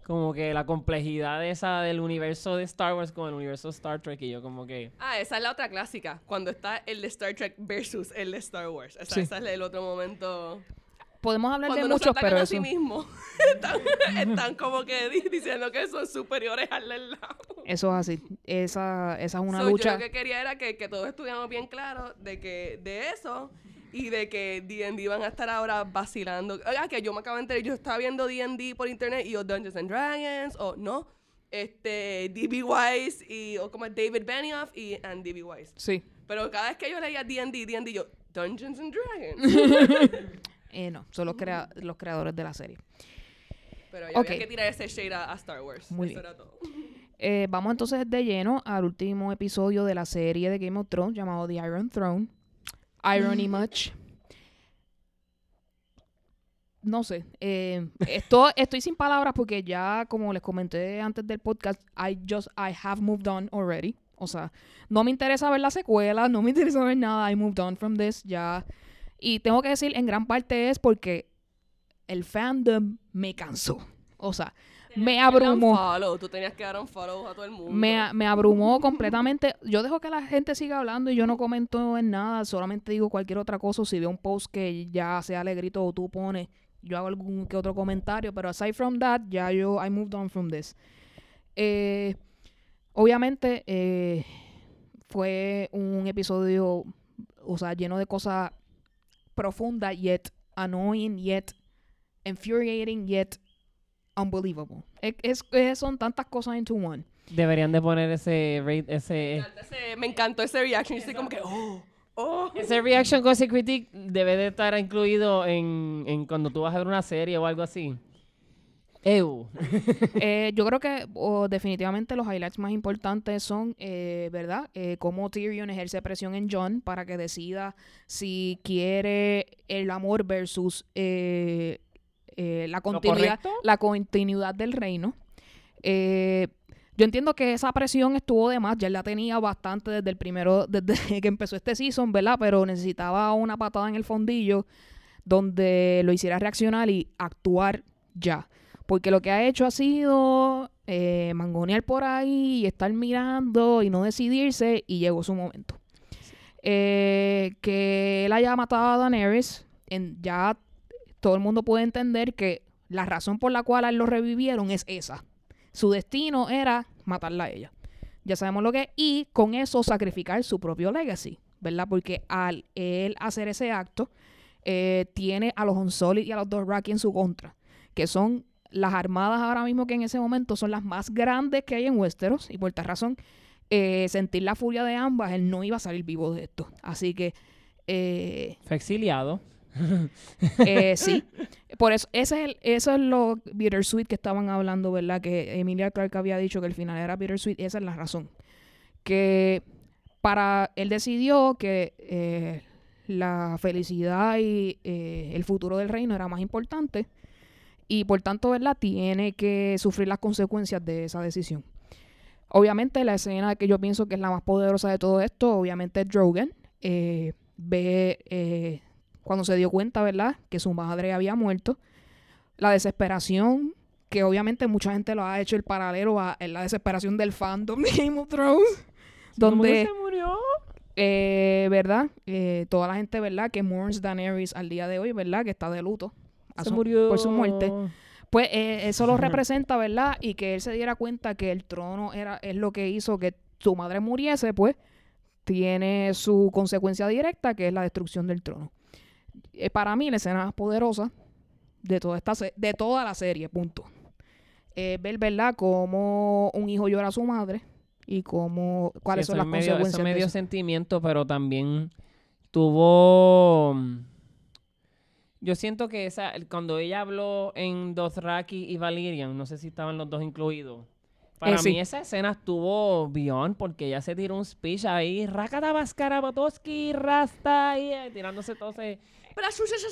como que la complejidad esa del universo de Star Wars con el universo de Star Trek y yo como que Ah, esa es la otra clásica. Cuando está el de Star Trek versus el de Star Wars. Sí. ese es el otro momento. podemos hablar Cuando de muchos, pero a eso. sí mismos. (laughs) están, están como que di- diciendo que son superiores al del lado. Eso es así. Esa, esa es una So, lucha. Yo lo que quería era que, que todos estuviéramos bien claros de que de eso y de que D&D van a estar ahora vacilando. Oiga, que yo me acabo de enterar, yo estaba viendo D&D por internet y o Dungeons and Dragons o no, este D.B. Wise y o como David Benioff y and D.B. Wise. Sí. Pero cada vez que yo leía D&D, D&D, yo Dungeons and Dragons. (laughs) Eh, no, son los, crea- los creadores de la serie. Pero ya Ok. había que tirar ese shade a, a Star Wars. Muy Eso bien. era todo. Eh, vamos entonces de lleno al último episodio de la serie de Game of Thrones llamado The Iron Throne. Irony much. No sé. eh, esto, (laughs) estoy sin palabras porque ya, como les comenté antes del podcast, I just, I have moved on already. O sea, no me interesa ver la secuela, no me interesa ver nada. I moved on from this ya. Y tengo que decir, en gran parte es porque el fandom me cansó. O sea, me abrumó. Follow. Tú tenías que dar un follow a todo el mundo. Me, me abrumó completamente. Yo dejo que la gente siga hablando y yo no comento en nada. Solamente digo cualquier otra cosa. Si veo un post que ya sea alegrito o tú pones, yo hago algún que otro comentario. Pero aside from that, ya yo, I moved on from this. Eh, obviamente, eh, fue un episodio, o sea, lleno de cosas profundas, yet annoying, yet infuriating, yet unbelievable. Es, es- es- son tantas cosas into one. deberían de poner ese rate, ese Ese- me encantó ese reaction. Estoy como que, oh, oh. ese reaction con ese critic debe de estar incluido en, en cuando tú vas a ver una serie o algo así. Ew. (laughs) Eh, yo creo que definitivamente los highlights más importantes son, eh, ¿verdad? Eh, cómo Tyrion ejerce presión en John para que decida si quiere el amor versus eh, la, continuidad, correcto? la continuidad del reino. Eh, yo entiendo que esa presión estuvo de más, ya la tenía bastante desde el primero, (laughs) desde que empezó este season, ¿verdad? Pero necesitaba una patada en el fondillo donde lo hiciera reaccionar y actuar ya. Porque lo que ha hecho ha sido eh, mangonear por ahí y estar mirando y no decidirse y llegó su momento. Eh, que él haya matado a Daenerys, en, ya todo el mundo puede entender que la razón por la cual a él lo revivieron es esa. Su destino era matarla a ella. Ya sabemos lo que es. Y con eso sacrificar su propio legacy, ¿verdad? Porque al él hacer ese acto, eh, tiene a los Unsullied y a los Dothraki en su contra, que son las armadas ahora mismo que en ese momento son las más grandes que hay en Westeros, y por tal razón, eh, sentir la furia de ambas, él no iba a salir vivo de esto. Así que, eh, Fue exiliado. (laughs) eh, sí. Por eso, ese es el, eso es lo bittersweet que estaban hablando, ¿verdad? Que Emilia Clarke había dicho que el final era bittersweet. Esa es la razón. Que para él decidió que eh, la felicidad y eh, el futuro del reino era más importante. Y por tanto, ¿verdad? Tiene que sufrir las consecuencias de esa decisión. Obviamente, la escena que yo pienso que es la más poderosa de todo esto, obviamente es Drogan. Eh, ve cuando se dio cuenta, ¿verdad?, que su madre había muerto. La desesperación, que obviamente mucha gente lo ha hecho el paralelo a la desesperación del fandom de Game of Thrones. ¿Cómo que Donde, se murió? eh, ¿verdad? Eh, toda la gente, ¿verdad? Que mourns Daenerys al día de hoy, ¿verdad? Que está de luto. a Se su- murió. por su muerte. Pues eh, eso lo representa, ¿verdad? Y que él se diera cuenta que el trono era es lo que hizo que su madre muriese, pues tiene su consecuencia directa, que es la destrucción del trono. Eh, para mí, la escena más poderosa de toda esta de toda la serie, punto. Eh, ver, ¿verdad?, cómo un hijo llora a su madre y cómo cuáles Sí, son las medio- consecuencias Eso me de dio eso. sentimiento, pero también tuvo... mm, Yo siento que esa, cuando ella habló en Dothraki y Valyrian, no sé si estaban los dos incluidos. Para Eh, sí. mí esa escena estuvo beyond porque ella se tiró un speech ahí, Rakata Baskara Botoski, Rasta, y eh, tirándose todo ese... Pero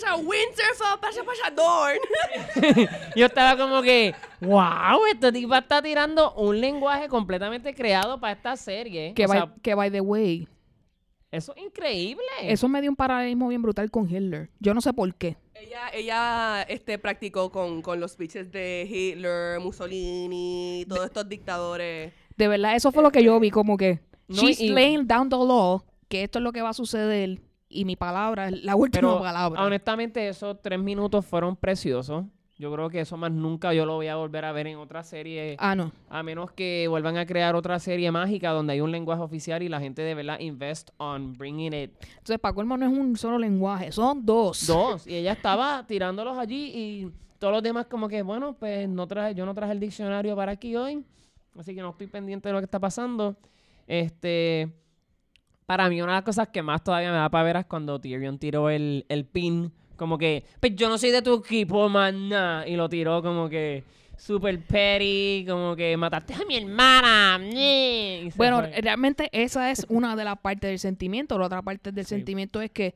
a Winterfell, pasa pasa Dorn. (laughs) Yo estaba como que, wow, este tipo está tirando un lenguaje completamente creado para esta serie. Que, O by, sea, que, by the way, eso es increíble. eso me dio un paralelismo bien brutal con Hitler. Yo no sé por qué. Ella, ella este, practicó con, con los speeches de Hitler, Mussolini, todos estos dictadores. De verdad, eso fue lo que yo vi, como que No, she's y- laying down the law, que esto es lo que va a suceder y mi palabra es la última Pero palabra. honestamente esos tres minutos fueron preciosos. Yo creo que eso más nunca yo lo voy a volver a ver en otra serie, Ah, no. a menos que vuelvan a crear otra serie mágica donde hay un lenguaje oficial y la gente de verdad invest on bringing it Entonces, para colmo no es un solo lenguaje, son dos. dos. Y ella (laughs) estaba tirándolos allí y todos los demás como que, bueno, pues no traje, yo no traje el diccionario para aquí hoy, así que no estoy pendiente de lo que está pasando. Este, para mí una de las cosas que más todavía me da para ver es cuando Tyrion tiró el, el pin, como que, pues yo no soy de tu equipo, maná, y lo tiró como que super petty, como que mataste a mi hermana. ñe", y se Bueno, fue. realmente esa es una de las partes del sentimiento. La otra parte del Sí. sentimiento es que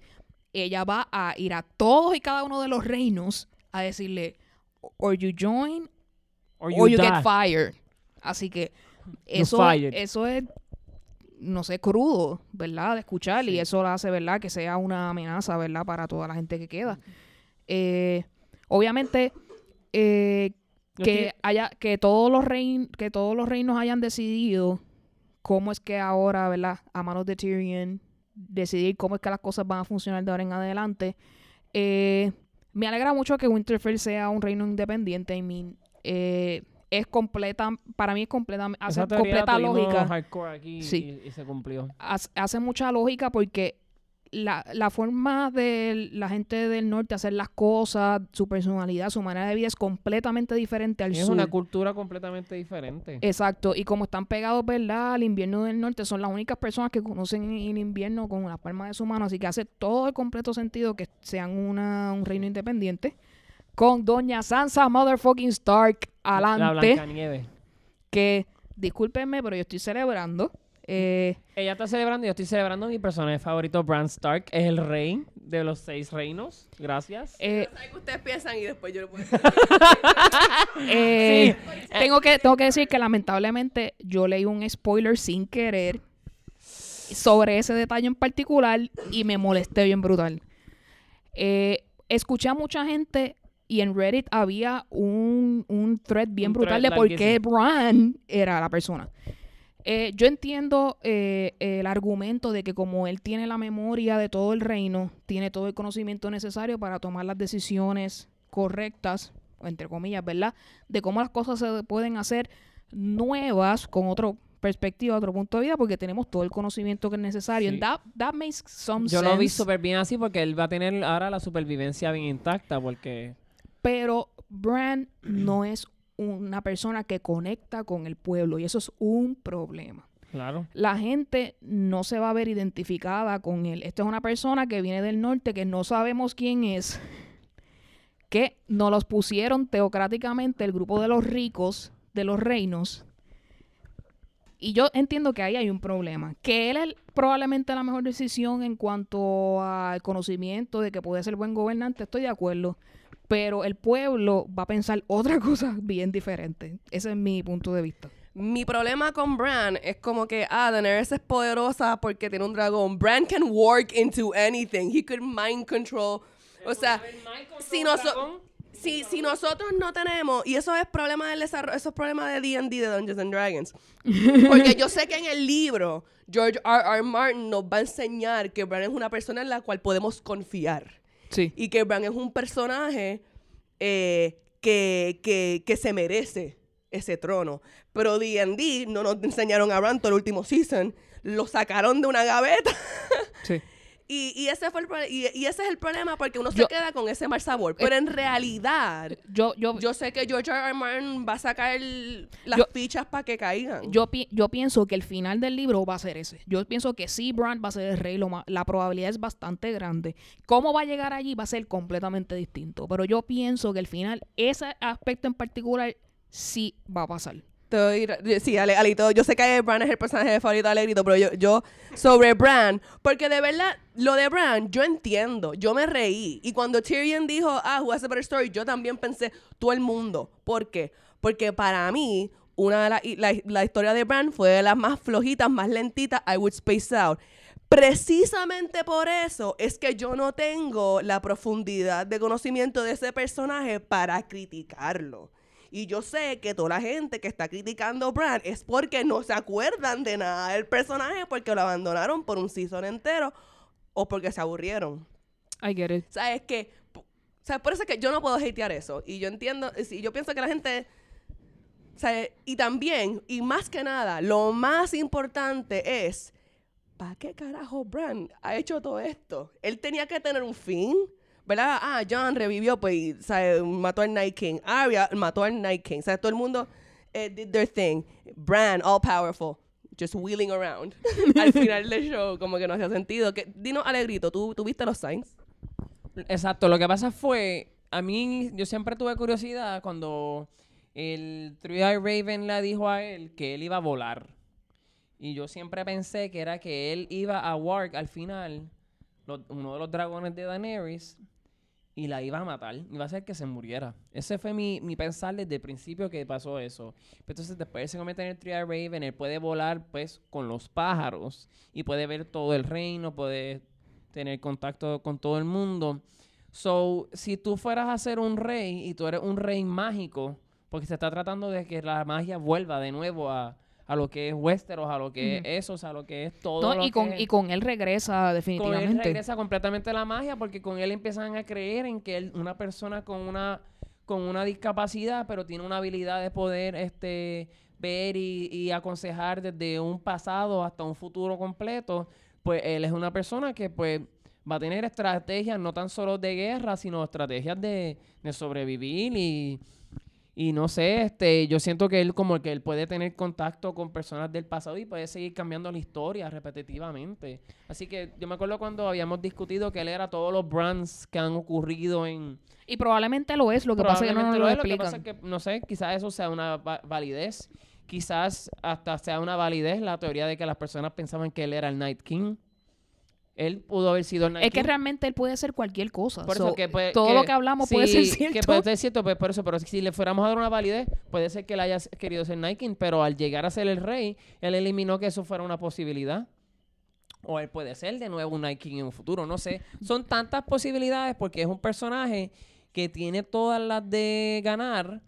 ella va a ir a todos y cada uno de los reinos a decirle, or you join Or or you get fired. Así que eso, eso es, no sé, crudo, ¿verdad? De escuchar y eso lo hace, ¿verdad? Que sea una amenaza, ¿verdad? Para toda la gente que queda. Eh, obviamente, eh, que haya, que todos los rein, que todos los reinos hayan decidido cómo es que ahora, ¿verdad? A manos de Tyrion, decidir cómo es que las cosas van a funcionar de ahora en adelante. Eh, me alegra mucho que Winterfell sea un reino independiente. I mean, eh, es completa, para mí es completa, hace completa lógica. hardcore aquí Sí. y, y se cumplió. Hace, hace mucha lógica porque la, la forma de la gente del norte hacer las cosas, su personalidad, su manera de vida es completamente diferente al Es sur. una cultura completamente diferente. Exacto, y como están pegados, ¿verdad? Al invierno del norte, son las únicas personas que conocen el invierno con la palma de su mano, así que hace todo el completo sentido que sean una, un reino independiente. Con Doña Sansa Motherfucking Stark La alante, Blancanieves. que, discúlpenme, pero yo estoy celebrando. Eh, Ella está celebrando, yo estoy celebrando mi personaje favorito, Bran Stark, es el rey de los seis reinos. Gracias. eh, ¿Saben qué ustedes piensan? Y después yo lo puedo (laughs) eh, tengo, que, tengo que decir que lamentablemente yo leí un spoiler sin querer sobre ese detalle en particular y me molesté bien brutal. Eh, escuché a mucha gente y en Reddit había un, un thread bien Un brutal thread de por qué. Bran era la persona. Eh, yo entiendo eh, el argumento de que como él tiene la memoria de todo el reino, tiene todo el conocimiento necesario para tomar las decisiones correctas, entre comillas, ¿verdad? De cómo las cosas se pueden hacer nuevas con otra perspectiva, otro punto de vida, porque tenemos todo el conocimiento que es necesario. Sí. That, that makes some Yo sense. lo vi súper bien así porque él va a tener ahora la supervivencia bien intacta porque... Pero Bran no (clears throat) es una persona que conecta con el pueblo y eso es un problema. Claro. La gente no se va a ver identificada con él. Esta es una persona que viene del norte que no sabemos quién es, (laughs) que nos los pusieron teocráticamente el grupo de los ricos de los reinos. Y yo entiendo que ahí hay un problema. Que él es probablemente la mejor decisión en cuanto al conocimiento de que puede ser buen gobernante, estoy de acuerdo. Pero el pueblo va a pensar otra (laughs) cosa bien diferente. Ese es mi punto de vista. Mi problema con Bran es como que, ah, Daenerys es poderosa porque tiene un dragón. Bran can work into anything. He could mind control. O sea, si, noso- si, si nosotros no tenemos, y eso es problema del desarrollo, eso es problema de D&D, de Dungeons and Dragons. (laughs) Porque yo sé que en el libro, George R. R. Martin nos va a enseñar que Bran es una persona en la cual podemos confiar. Sí. Y que Bran es un personaje eh, que, que, que se merece ese trono. Pero D&D no nos enseñaron a Bran todo el último season. Lo sacaron de una gaveta. Sí. (laughs) y, y ese fue el y, y ese es el problema porque uno Yo- se queda con ese mal sabor. Pero en realidad, Yo, yo, yo sé que George R. R. Martin va a sacar el- las Yo- fichas para que caigan. yo, pi- yo pienso que el final del libro va a ser ese. Yo pienso que sí, Bran va a ser el rey. Lo la probabilidad es bastante grande. Cómo va a llegar allí va a ser completamente distinto. Pero yo pienso que el final, ese aspecto en particular, sí va a pasar. Sí, Ale- Alito, yo sé que Bran es el personaje favorito de Alegrito, pero yo, yo sobre Bran, porque de verdad, lo de Bran, yo entiendo, yo me reí. Y cuando Tyrion dijo, ah, who has a better story, yo también pensé, todo el mundo. ¿Por qué? Porque para mí, una de la, y la, la historia de Bran fue de las más flojitas, más lentitas, I would space out. Precisamente por eso es que yo no tengo la profundidad de conocimiento de ese personaje para criticarlo. Y yo sé que toda la gente que está criticando a Bran es porque no se acuerdan de nada del personaje, porque lo abandonaron por un season entero o porque se aburrieron. I get it. O sea, es que, sea, por eso es que yo no puedo hatear eso. Y yo entiendo, y yo pienso que la gente, sea, y también, y más que nada, lo más importante es, ¿para qué carajo Bran ha hecho todo esto? Él tenía que tener un fin, ¿verdad? Ah, John revivió, pues, sea, mató al Night King. Arya mató al Night King. O sea, todo el mundo eh, did their thing. Bran, all powerful. Just wheeling around. (laughs) Al final del show, como que no hacía sentido. Que, dinos, Alegrito, ¿tú, ¿tú viste los signs? Exacto, lo que pasa fue, a mí, yo siempre tuve curiosidad cuando el Three Eye Raven le dijo a él que él iba a volar. Y yo siempre pensé que era que él iba a Warg al final, lo- uno de los dragones de Daenerys, y la iba a matar. Iba a hacer que se muriera. Ese fue mi, mi pensar desde el principio que pasó eso. Pero entonces después se convierte en el Three Eye Raven, él puede volar pues con los pájaros y puede ver todo el reino, puede tener contacto con todo el mundo. So, si tú fueras a ser un rey y tú eres un rey mágico, porque se está tratando de que la magia vuelva de nuevo a, a lo que es Westeros, a lo que Ujú. es eso, o sea, a lo que es todo. No, y, con, y con él regresa con él definitivamente. regresa completamente la magia porque con él empiezan a creer en que él, una persona con una con una discapacidad pero tiene una habilidad de poder este ver y, y aconsejar desde un pasado hasta un futuro completo pues él es una persona que pues va a tener estrategias no tan solo de guerra sino estrategias de, de sobrevivir y y no sé, este, yo siento que él como que él puede tener contacto con personas del pasado y puede seguir cambiando la historia repetitivamente. Así que yo me acuerdo cuando habíamos discutido que él era todos los brands que han ocurrido en... Y probablemente lo es, lo que pasa es que no lo lo es, lo que explican. pasa es que, no sé, quizás eso sea una va- validez. Quizás hasta sea una validez la teoría de que las personas pensaban que él era el Night King. Él pudo haber sido el Night Es que realmente él puede ser cualquier cosa. Por So, eso que puede- todo que- lo que hablamos puede ser cierto. Que puede ser cierto, pues por eso, pero si le fuéramos a dar una validez, puede ser que él haya querido ser King, pero al llegar a ser el rey, él eliminó que eso fuera una posibilidad. O él puede ser de nuevo un King en un futuro, no sé. Son tantas posibilidades porque es un personaje que tiene todas las de ganar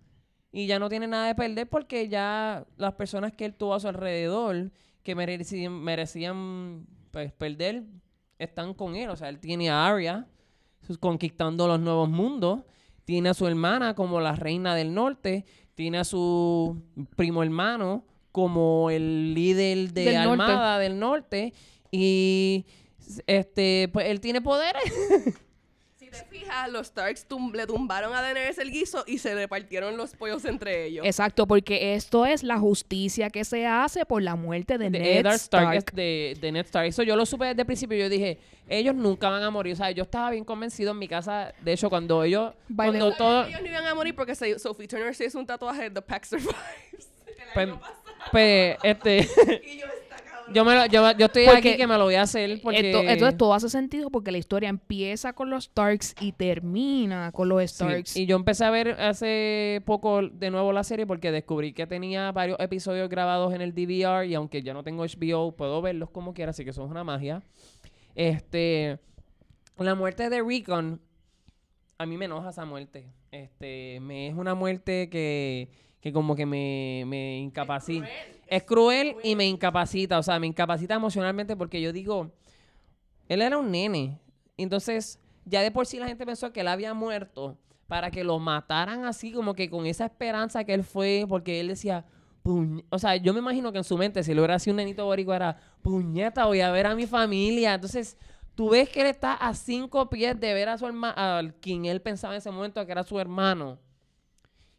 y ya no tiene nada de perder porque ya las personas que él tuvo a su alrededor que merecían, merecían pues, perder están con él. O sea, él tiene a Arya conquistando los nuevos mundos. Tiene a su hermana como la reina del norte. Tiene a su primo hermano como el líder de Del norte. armada del norte. Y este, pues él tiene poderes. (laughs) Si te fijas, los Starks tum- le tumbaron a Daenerys el guiso y se repartieron los pollos entre ellos. Exacto, porque esto es la justicia que se hace por la muerte de, de Ned Stark, Stark. de, de Ned Stark. Eso yo lo supe desde el principio. Yo dije, ellos nunca van a morir. O sea, yo estaba bien convencido en mi casa. De hecho, cuando ellos... By Cuando todo... Ellos no iban a morir porque se- Sophie Turner se hizo un tatuaje de The Pack Survives. (laughs) el Pues, año pasado. pues, este... (laughs) Y yo. (laughs) Yo, me lo- yo, yo estoy Porque aquí que me lo voy a hacer porque... Esto- entonces todo hace sentido porque la historia empieza con los Starks y termina con los Sí, Starks. Y yo empecé a ver hace poco de nuevo la serie porque descubrí que tenía varios episodios grabados en el DVR y aunque ya no tengo HBO, puedo verlos como quiera, así que eso es una magia. Este, la muerte de Recon, a mí me enoja esa muerte. Este, me es una muerte que, que como que me, me incapacita. Es cruel y me incapacita, o sea, me incapacita emocionalmente porque yo digo, él era un nene. Entonces, ya de por sí la gente pensó que él había muerto para que lo mataran así, como que con esa esperanza que él fue, porque él decía, "Puñ-". o sea, yo me imagino que en su mente, si lo hubiera sido un nenito boricua, era, puñeta, voy a ver a mi familia. Entonces, tú ves que él está a cinco pies de ver a su hermano, al quien él pensaba en ese momento que era su hermano.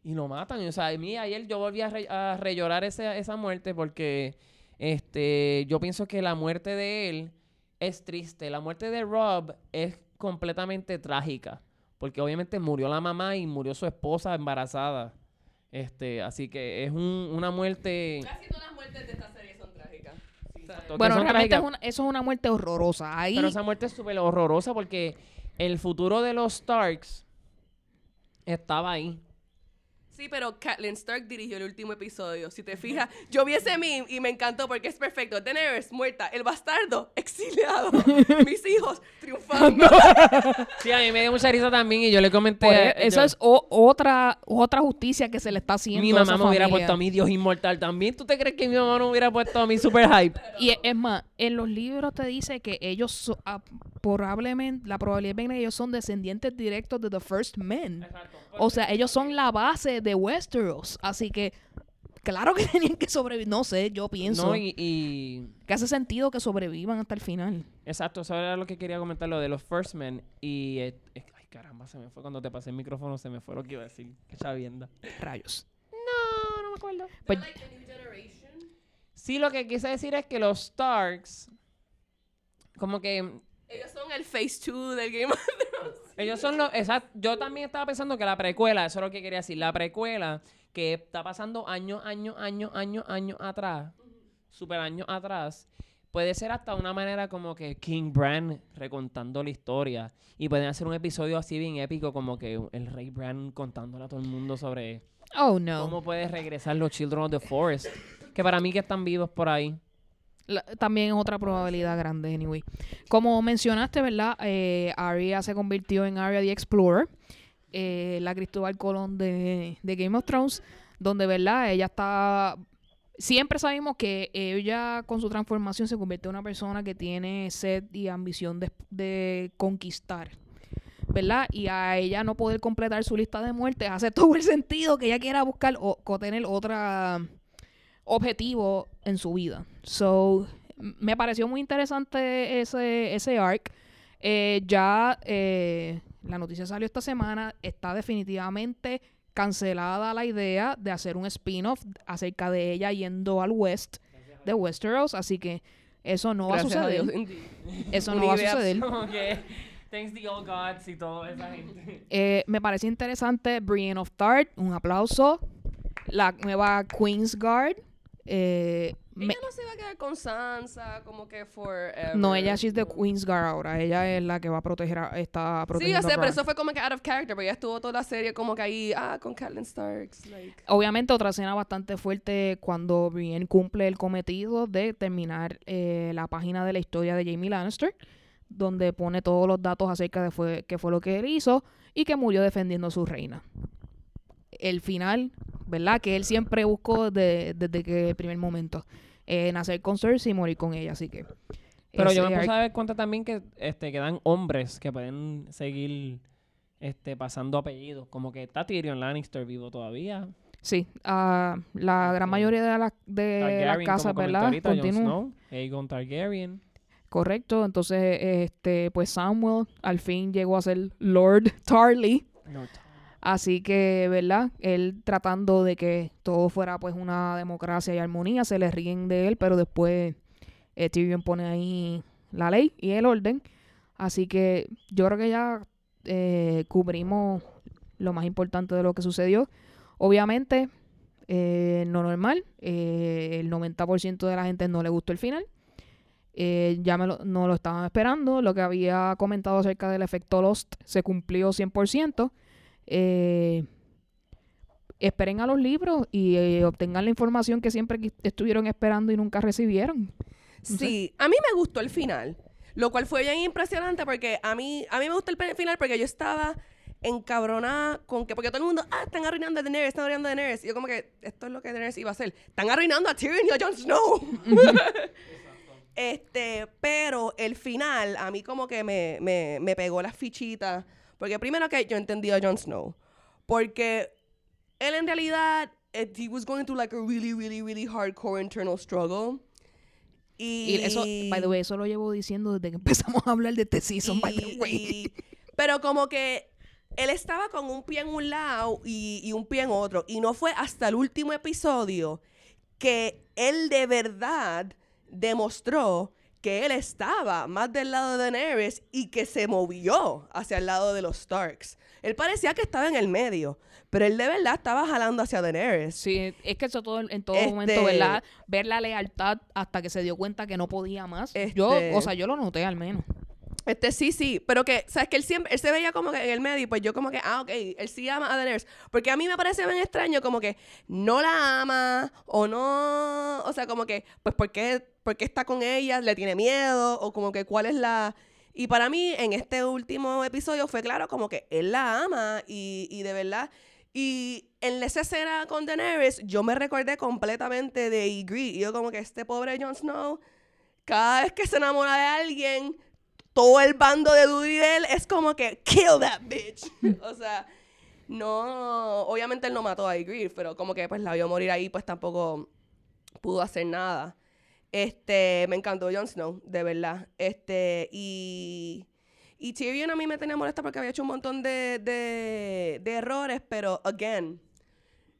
Y lo matan. Y, o sea, a mí ayer yo volví a, re- a rellorar ese- esa muerte porque este, yo pienso que la muerte de él es triste. La muerte de Rob es completamente trágica. Porque obviamente murió la mamá y murió su esposa embarazada. Este, así que es un- una muerte. Casi todas las muertes de esta serie son trágicas. bueno, son realmente es una- eso es una muerte horrorosa. Ahí, Pero esa muerte es súper horrorosa porque el futuro de los Starks estaba ahí. Sí, pero Catelyn Stark dirigió el último episodio. Si te fijas, yo vi ese meme y me encantó porque es perfecto. Daenerys muerta, el bastardo exiliado, (laughs) mis hijos triunfando. Sí, a mí me dio mucha risa también y yo le comenté. yo- es o- otra, otra justicia que se le está haciendo Mi a mamá esa me hubiera familia. puesto a mí Dios inmortal también. ¿Tú te crees que mi mamá no hubiera puesto a mí super hype? Y es- más, en los libros te dice que ellos so- ah, probablemente, la probabilidad es que ellos son descendientes directos de The First Men. O sea, ellos son la base de Westeros. Así que, claro que (laughs) tenían que sobrevivir. No sé, yo pienso No, y, y- que hace sentido que sobrevivan hasta el final. Exacto, eso era lo que quería comentar, lo de los First Men. Y. eh, eh, ay, caramba, se me fue cuando te pasé el micrófono, se me fue lo que iba a decir. Qué chavienda. Rayos. No, no me acuerdo. Pues- Sí, lo que quise decir es que los Starks. Como que Ellos son el Phase 2 del Game of Thrones. Ellos son los. Exacto. Yo también estaba pensando que la precuela, eso es lo que quería decir. La precuela, que está pasando años, años, años, años, años atrás, super años atrás, puede ser hasta una manera como que King Bran recontando la historia. Y pueden hacer un episodio así bien épico, como que el rey Bran contándole a todo el mundo sobre Oh, no. cómo puede regresar los Children of the Forest. Que para mí que están vivos por ahí. También es otra probabilidad grande, anyway. Como mencionaste, ¿verdad? Eh, Arya se convirtió en Arya the Explorer, eh, la Cristóbal Colón de, Game of Thrones, donde, ¿verdad? Ella está... Siempre sabemos que ella con su transformación se convierte en una persona que tiene sed y ambición de, de conquistar. ¿Verdad? Y a ella no poder completar su lista de muertes hace (laughs) todo el sentido que ella quiera buscar o, o tener otra objetivo en su vida. So, me pareció muy interesante ese, ese arc. Eh, ya eh, la noticia salió esta semana. Está definitivamente cancelada la idea de hacer un spin-off acerca de ella yendo al West de Westeros. Así que eso no Gracias va a a Dios, suceder. Eso (laughs) no va a suceder. Thanks the old gods y toda esa gente. (laughs) Eh, me parece interesante Brienne of Tart. Un aplauso. La nueva Queen's Guard. Eh, me- Ella no se va a quedar con Sansa como que forever. No, ella she's the Queen's Guard ahora. Ella es la que va a proteger a, está Sí, protegiendo yo sé, pero eso fue como que out of character, pero ella estuvo toda la serie como que ahí, ah, con Catelyn Starks, like. Obviamente otra escena bastante fuerte cuando Brienne cumple el cometido de terminar eh, la página de la historia de Jamie Lannister, donde pone todos los datos acerca de fue, qué fue lo que él hizo y que murió defendiendo a su reina. El final, ¿verdad? Que él siempre buscó de- desde que el primer momento. eh, nacer con Cersei y morir con ella, así que... Pero yo me puse a dar cuenta también que este, quedan hombres que pueden seguir este, pasando apellidos. Como que está Tyrion Lannister vivo todavía. Sí, ah, la gran Este, mayoría de, las de las casas, ¿verdad? Continúan. Aegon Targaryen. Correcto, entonces este pues Samuel al fin llegó a ser Lord Tarly, No, así que, ¿verdad? Él tratando de que todo fuera pues una democracia y armonía, se le ríen de él, pero después eh, Tyrion pone ahí la ley y el orden, así que yo creo que ya eh, cubrimos lo más importante de lo que sucedió. Obviamente, eh, no normal, eh, el 90% de la gente no le gustó el final. Eh, ya me lo- no lo estaban esperando. Lo que había comentado acerca del efecto Lost se cumplió 100%. Eh, esperen a los libros y eh, obtengan la información que siempre estuvieron esperando y nunca recibieron. Sí, a mí me gustó el final, lo cual fue bien impresionante porque a mí, a mí me gustó el final porque yo estaba encabronada con que, porque todo el mundo, ah, están arruinando a Daenerys, están arruinando a Daenerys. Y yo como que, esto es lo que Daenerys iba a hacer. Están arruinando a Tyrion y a Jon Snow. (laughs) este, pero el final a mí como que me, me, me pegó las fichitas. Porque primero que yo entendí a Jon Snow. Porque él en realidad, eh, he was going through like a really, really, really hardcore internal struggle. Y, Y eso, by the way, eso lo llevo diciendo desde que (laughs) empezamos a hablar de este season, by the way. y- pero como que él estaba con un pie en un lado y, y un pie en otro. Y no fue hasta el último episodio que él de verdad demostró que él estaba más del lado de Daenerys y que se movió hacia el lado de los Starks. Él parecía que estaba en el medio, pero él de verdad estaba jalando hacia Daenerys. Sí, es que eso todo en todo Este- momento, ¿verdad? Ver la lealtad hasta que se dio cuenta que no podía más. Yo, Este- o sea, yo lo noté al menos. Este sí, sí, pero que, ¿sabes? Que él siempre, él se veía como que en el medio pues yo como que, ah, ok, él sí ama a Daenerys. Porque a mí me parece bien extraño como que no la ama o no, o sea, como que, pues, ¿por qué, por qué está con ella? ¿Le tiene miedo? O como que, ¿cuál es la...? Y para mí, en este último episodio fue claro como que él la ama y, y de verdad... Y en esa escena con Daenerys, yo me recordé completamente de Ygritte. Y yo como que este pobre Jon Snow, cada vez que se enamora de alguien, todo el bando de Duty de él es como que kill that bitch. (laughs) o sea, no, obviamente él no mató a Ygritte, pero como que pues la vio morir ahí, pues tampoco pudo hacer nada. Este, me encantó Jon Snow, de verdad. Este, y y Tyrion a mí me tenía molesta porque había hecho un montón de, de, de errores, pero again,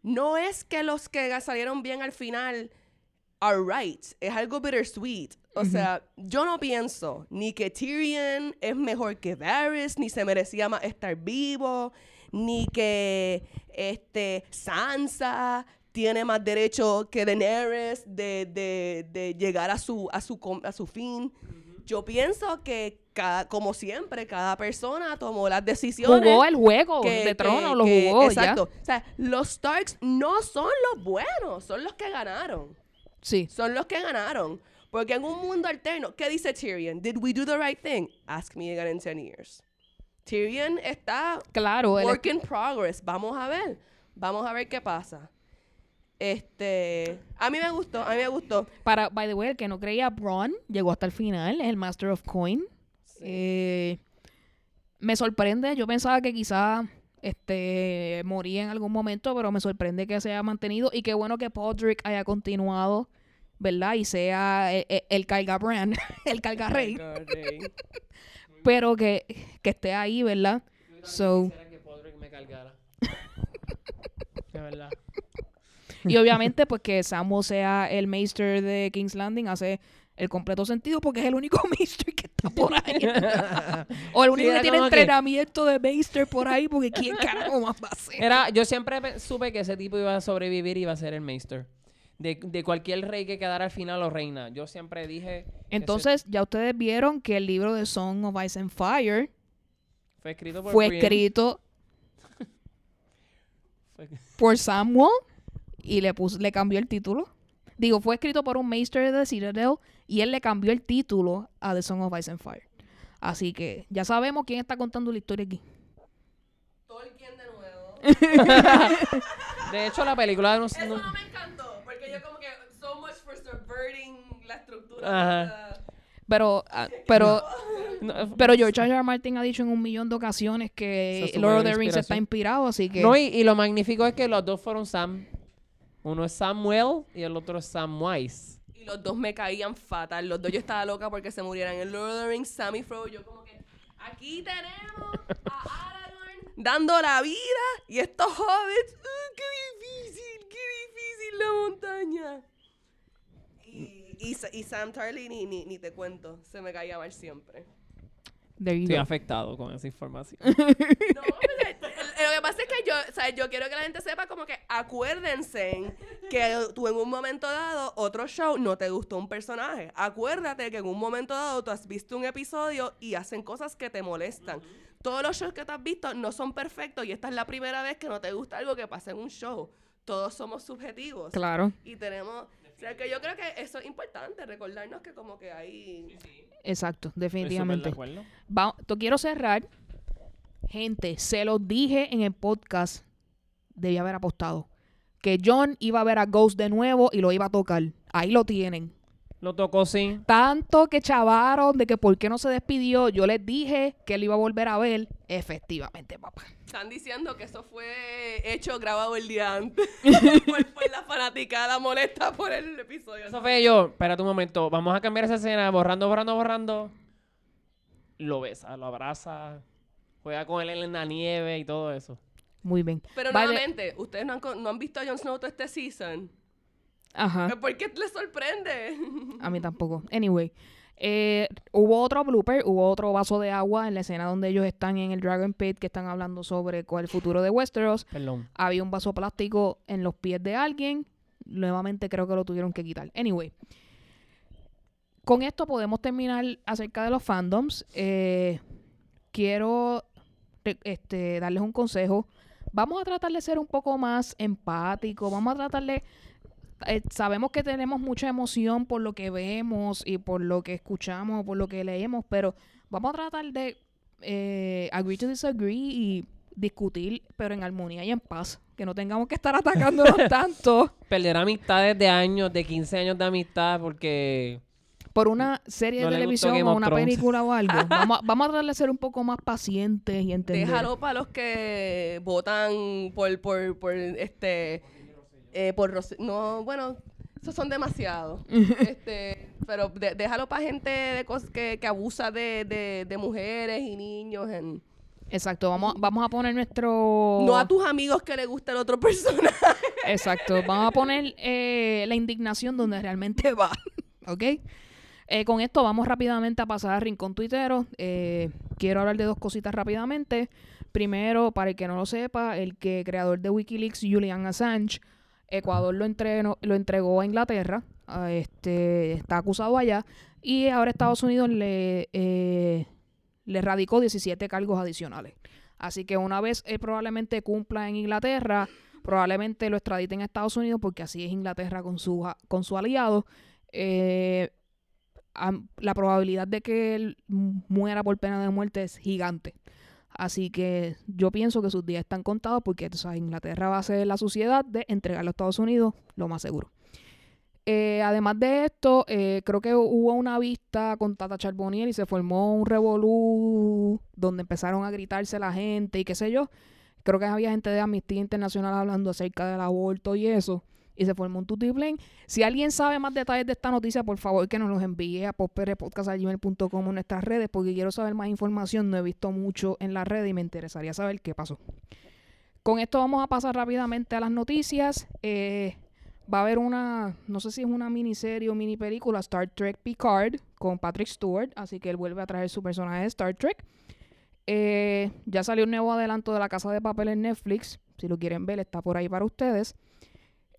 no es que los que salieron bien al final are right. Es algo bittersweet. O sea, yo no pienso ni que Tyrion es mejor que Varys, ni se merecía más estar vivo, ni que este, Sansa tiene más derecho que Daenerys de, de, de llegar a su, a su, com- a su fin. Yo pienso que, cada, como siempre, cada persona tomó las decisiones Jugó el juego que- de trono, que- lo que- jugó Exacto. O sea, los Starks no son los buenos, son los que ganaron. Sí. Son los que ganaron. Porque en un mundo alterno, ¿qué dice Tyrion? Did we do the right thing? Ask me again in 10 years. Tyrion está Claro, él- work in progress. Vamos a ver. Vamos a ver qué pasa. Este, a mí me gustó, a mí me gustó. para, by the way, el que no creía Braun llegó hasta el final, es el Master of Coin. Eh, me sorprende, yo pensaba que quizá este moría en algún momento, pero me sorprende que se haya mantenido y qué bueno que Podrick haya continuado, ¿verdad? Y sea el, el, el carga brand, (laughs) el carga rey, pero que, que esté ahí, ¿verdad? So, Quisiera que Podrick me cargara. (laughs) De verdad. Y obviamente pues que Samuel sea el Maester de King's Landing hace el completo sentido porque es el único (laughs) Maester que está por ahí. (laughs) o el único que tiene que- entrenamiento de Maester por ahí porque quién carajo más va a ser. Era, yo siempre pe- supe que ese tipo iba a sobrevivir y iba a ser el Meister. De, de cualquier rey que quedara al final o reina. Yo siempre dije. ese Entonces, ya ustedes vieron que el libro de Song of Ice and Fire fue escrito por fue escrito (laughs) por Samuel y le puso, le cambió el título. Digo, fue escrito por un Maester de Citadel y él le cambió el título a The Song of Ice and Fire. Así que ya sabemos quién está contando la historia aquí. Tolkien de nuevo. (laughs) De hecho, la película no, Eso no- no me encantó, porque yo como que so much for subverting la estructura. Ajá. Pero, ah, pero, (laughs) no- pero George R. R. Martin ha dicho en un millón de ocasiones que Lord of the Rings está inspirado, así que No, y, y lo magnífico es que los dos fueron Sam. Uno es Samuel y el otro es Samwise. Y los dos me caían fatal. Los dos yo estaba loca porque se murieran. En Lord of the Rings, Sam y Frodo, yo como que aquí tenemos a Aragorn dando la vida y estos hobbits. ¡uh, ¡Qué difícil! ¡Qué difícil la montaña! Y, y, Sa- y Sam Tarly ni, ni, ni te cuento. Se me caía mal siempre. Estoy afectado con esa información. (laughs) No, lo que pasa es que yo, o sea, yo quiero que la gente sepa como que acuérdense que tú en un momento dado, otro show, no te gustó un personaje. Acuérdate que en un momento dado tú has visto un episodio y hacen cosas que te molestan. Todos los shows que tú has visto no son perfectos y esta es la primera vez que no te gusta algo que pasa en un show. Todos somos subjetivos. Claro. Y tenemos... O sea, que yo creo que eso es importante, recordarnos que como que hay... Exacto, Estoy súper de definitivamente. acuerdo. Va- quiero cerrar. Gente, se los dije en el podcast. Debía haber apostado. Que John iba a ver a Ghost de nuevo y lo iba a tocar. Ahí lo tienen. Lo tocó sí. Tanto que chavaron de que por qué no se despidió. Yo les dije que él iba a volver a ver. Efectivamente, papá. Están diciendo que eso fue hecho, grabado el día antes. (laughs) por, por la fanaticada molesta por el episodio. Eso fue yo. Espérate un momento. Vamos a cambiar esa escena. Borrando, borrando, borrando. Lo besa, lo abraza. Juega con él en la nieve y todo eso. Muy bien. Pero nuevamente, ustedes no han, con- no han visto a Jon Snow todo este season. Ajá. ¿Por qué les sorprende? A mí tampoco. Anyway. eh, hubo otro blooper, hubo otro vaso de agua en la escena donde ellos están en el Dragon Pit que están hablando sobre cuál es el futuro de Westeros. Perdón. Había un vaso plástico en los pies de alguien. Nuevamente creo que lo tuvieron que quitar. Anyway. Con esto podemos terminar acerca de los fandoms. Eh, quiero este, darles un consejo. Vamos a tratar de ser un poco más empáticos. Vamos a tratar de... eh, sabemos que tenemos mucha emoción por lo que vemos y por lo que escuchamos, por lo que leemos, pero vamos a tratar de eh, agree to disagree y discutir, pero en armonía y en paz. Que no tengamos que estar atacándonos (laughs) tanto Perder amistades de años, de 15 años de amistad porque... por una serie No de televisión o una Thrones. película o algo. (laughs) Vamos a, vamos a tratar de ser un poco más pacientes y entender. Déjalo para los que votan por, por, por este, eh, por no, bueno, esos son demasiados. (laughs) este, pero de- déjalo para gente de cos- que, que abusa de, de, de mujeres y niños. en- Exacto, vamos, vamos a poner nuestro... No a tus amigos que le gusta el otro personaje. Exacto, vamos a poner eh, la indignación donde realmente va, (laughs) ¿ok? Eh, con esto vamos rápidamente a pasar al rincón tuitero. Eh, quiero hablar de dos cositas rápidamente. Primero, para el que no lo sepa, el que creador de Wikileaks, Julian Assange, Ecuador lo, entregó a Inglaterra, este, está acusado allá, y ahora Estados Unidos le, eh, radicó 17 cargos adicionales. Así que una vez él probablemente cumpla en Inglaterra, probablemente lo extraditen a Estados Unidos porque así es Inglaterra con su, con su aliado. La probabilidad de que él mu- muera por pena de muerte es gigante. Así que yo pienso que sus días están contados porque sabes, Inglaterra va a ser la sociedad de entregarlo a Estados Unidos, lo más seguro. Eh, además de esto, eh, creo que hubo una vista con Tata Charboniel y se formó un revolú donde empezaron a gritarse la gente y qué sé yo. Creo que había gente de Amnistía Internacional hablando acerca del aborto y eso. Y se formó un tutiplén. Si alguien sabe más detalles de esta noticia, por favor que nos los envíe a popperepodcast.com en nuestras redes porque quiero saber más información. No he visto mucho en la red y me interesaría saber qué pasó. Con esto vamos a pasar rápidamente a las noticias. Eh, va a haber una, no sé si es una miniserie o mini película, Star Trek Picard, con Patrick Stewart, así que él vuelve a traer su personaje de Star Trek. Eh, ya salió un nuevo adelanto de La Casa de Papel en Netflix, si lo quieren ver está por ahí para ustedes.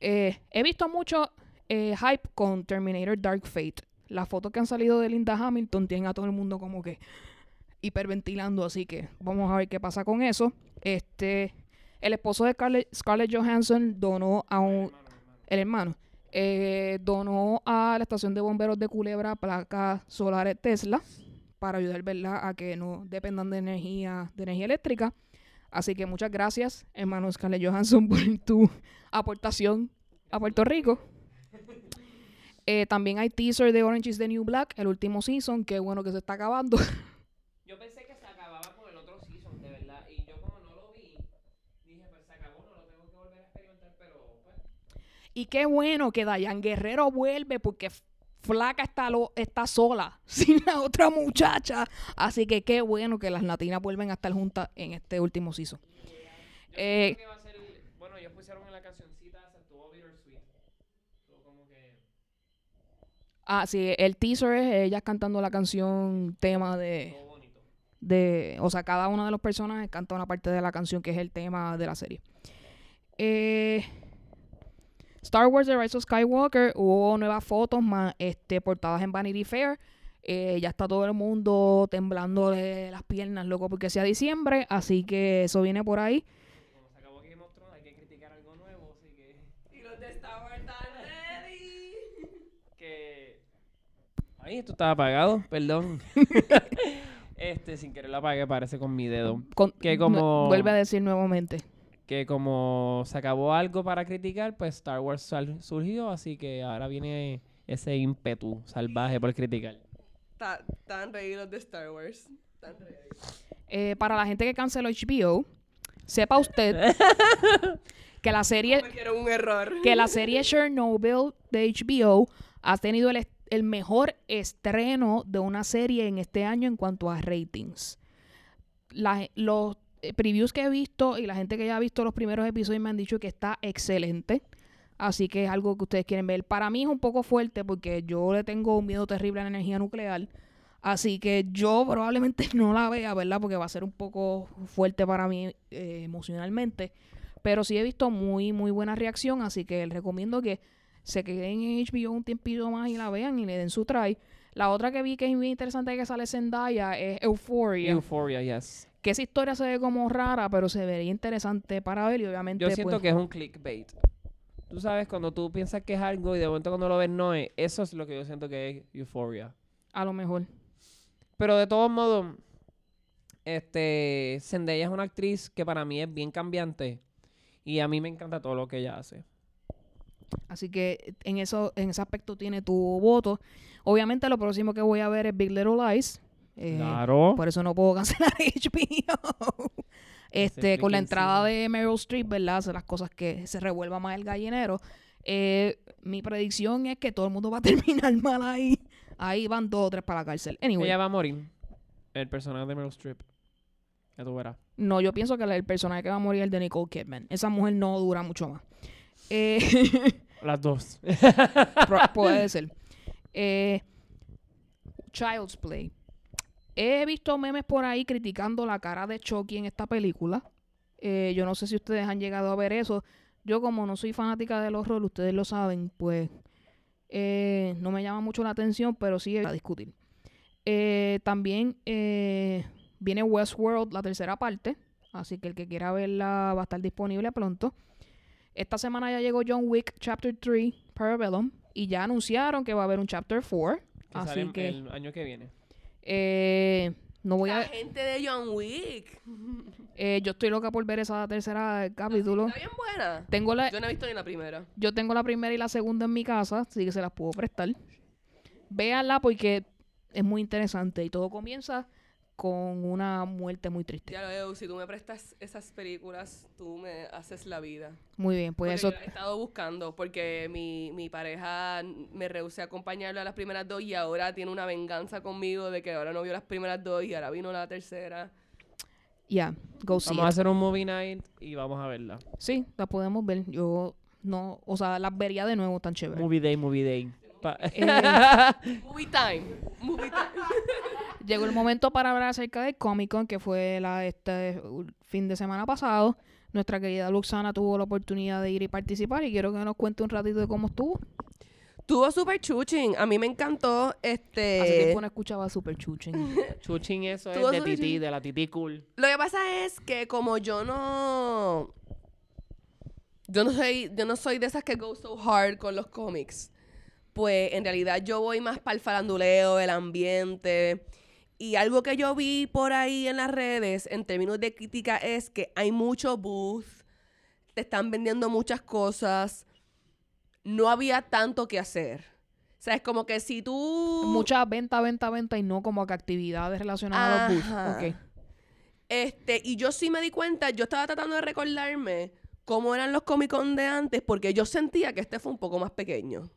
Eh, he visto mucho eh, hype con Terminator Dark Fate. Las fotos que han salido de Linda Hamilton tienen a todo el mundo como que hiperventilando, así que vamos a ver qué pasa con eso. Este, el esposo de Scarlett, Scarlett Johansson donó a un, el hermano, eh, donó a la estación de bomberos de Culebra placas solares Tesla para ayudar, ¿verdad? A que no dependan de energía, de energía eléctrica. Así que muchas gracias, hermano Scarlett Johansson, (laughs) por tu aportación a Puerto Rico. Eh, también hay teaser de Orange is the New Black, el último season, que bueno que se está acabando. (laughs) Yo pensé que se acababa con el otro season, de verdad. Y yo como no lo vi, dije, pues se acabó, no lo tengo que volver a experimentar, pero pues... Y qué bueno que Dayan Guerrero vuelve porque Flaca está, lo, está sola, (laughs) sin la otra muchacha. Así que qué bueno que las latinas vuelven a estar juntas en este último season. Yo Eh, creo que va a ser... Bueno, ellos pusieron en la cancioncita, se estuvo bittersweet. Como que... Ah, sí, el teaser es ellas cantando la canción tema de, bonito. de... O sea, cada uno de los personajes canta una parte de la canción que es el tema de la serie. Eh, Star Wars The Rise of Skywalker hubo nuevas fotos más este, portadas en Vanity Fair. Eh, ya está todo el mundo temblando de las piernas, loco, porque sea diciembre. Así que eso viene por ahí. Como se acabó Game of Thrones, hay que criticar algo nuevo, así que... Y los de Star Wars están ready. (laughs) que... Ay, esto estaba apagado, perdón. (laughs) este, sin querer lo apagué, parece con mi dedo. Con- Que como- Vuelve a decir nuevamente. Que como se acabó algo para criticar, pues Star Wars sal- surgió, así que ahora viene ese ímpetu salvaje por criticar. Ta- Están ready los de Star Wars. Están ready. Eh, para la gente que canceló HBO, sepa usted (laughs) que la serie Cometieron un error. que la serie Chernobyl de HBO ha tenido el, el mejor estreno de una serie en este año en cuanto a ratings. La- los previews que he visto y la gente que ya ha visto los primeros episodios me han dicho que está excelente. Así que es algo que ustedes quieren ver. Para mí es un poco fuerte porque yo le tengo un miedo terrible a la energía nuclear. Así que yo probablemente (laughs) no la vea, ¿verdad? Porque va a ser un poco fuerte para mí eh, emocionalmente. Pero sí he visto muy, muy buena reacción. Así que les recomiendo que se queden en HBO un tiempito más y la vean y le den su try. La otra que vi que es muy interesante que sale Zendaya es Euphoria. Euphoria, yes. Que esa historia se ve como rara, pero se vería interesante para ver y obviamente Yo siento pues, que es un clickbait. Tú sabes, cuando tú piensas que es algo y de momento cuando lo ves no es, eso es lo que yo siento que es Euphoria. a lo mejor. Pero de todos modos, este, Zendaya es una actriz que para mí es bien cambiante y a mí me encanta todo lo que ella hace. Así que en eso, en ese aspecto tiene tu voto. Obviamente lo próximo que voy a ver es Big Little Lies. Eh, claro. Por eso no puedo cancelar (laughs) HBO. este, con la entrada de Meryl Streep, ¿verdad? Las cosas que se revuelva más el gallinero. Eh, mi predicción es que todo el mundo va a (laughs) terminar mal ahí. Ahí van dos o tres para la cárcel. Anyway, Ella va a morir. El personaje de Meryl Streep. Ya tú verás. no, yo pienso que el personaje que va a morir es el de Nicole Kidman. Esa mujer no dura mucho más. Eh, (laughs) Las dos. Puede ser. Eh, Child's Play. He visto memes por ahí criticando la cara de Chucky en esta película. Eh, yo no sé si ustedes han llegado a ver eso. Yo como no soy fanática del horror, ustedes lo saben, pues eh, no me llama mucho la atención, pero sí a discutir. Eh, también eh, viene Westworld, la tercera parte. Así que el que quiera verla va a estar disponible pronto. Esta semana ya llegó John Wick Chapter 3, Parabellum. Y ya anunciaron que va a haber un Chapter 4. Que Así sale que el año que viene. Eh, no voy La a... gente de John Wick. eh, yo estoy loca por ver esa tercera capítulo. Está bien buena. Tengo la, Yo no he visto ni la primera. yo tengo la primera y la segunda en mi casa, así que se las puedo prestar. Véanla porque es muy interesante y todo comienza con una muerte muy triste. Ya lo veo, si tú me prestas esas películas, tú me haces la vida. Muy bien, pues Porque eso... yo la he estado buscando porque mi, mi pareja me rehusé a acompañarlo a las primeras dos y ahora tiene una venganza conmigo de que ahora no vio las primeras dos y ahora vino la tercera. Ya, go see Vamos a hacer un movie night y vamos a verla. Sí, la podemos ver. Yo no, o sea, las vería de nuevo tan chévere. Movie day, movie day. Pa- (laughs) Movie time. Movie time. Llegó el momento para hablar acerca del Comic Con, que fue la, este fin de semana pasado. Nuestra querida Luxana tuvo la oportunidad de ir y participar y quiero que nos cuente un ratito de cómo estuvo. Tuvo super chuching. A mí me encantó este. Hace tiempo no escuchaba Super Chuchen. (laughs) Chuchín eso es de decir- de la tití cool. Lo que pasa es que como yo no yo no soy yo no soy de esas que go so hard con los cómics. Pues en realidad yo voy más para el faranduleo, el ambiente. Y algo que yo vi por ahí en las redes en términos de crítica es que hay mucho booth, te están vendiendo muchas cosas, no había tanto que hacer. O sea, es como que si tú... Mucha venta, venta, venta y no como que actividades relacionadas a los Ajá. booths. Este, y yo sí me di cuenta, yo estaba tratando de recordarme cómo eran los Comic Con de antes, porque yo sentía que este fue un poco más pequeño.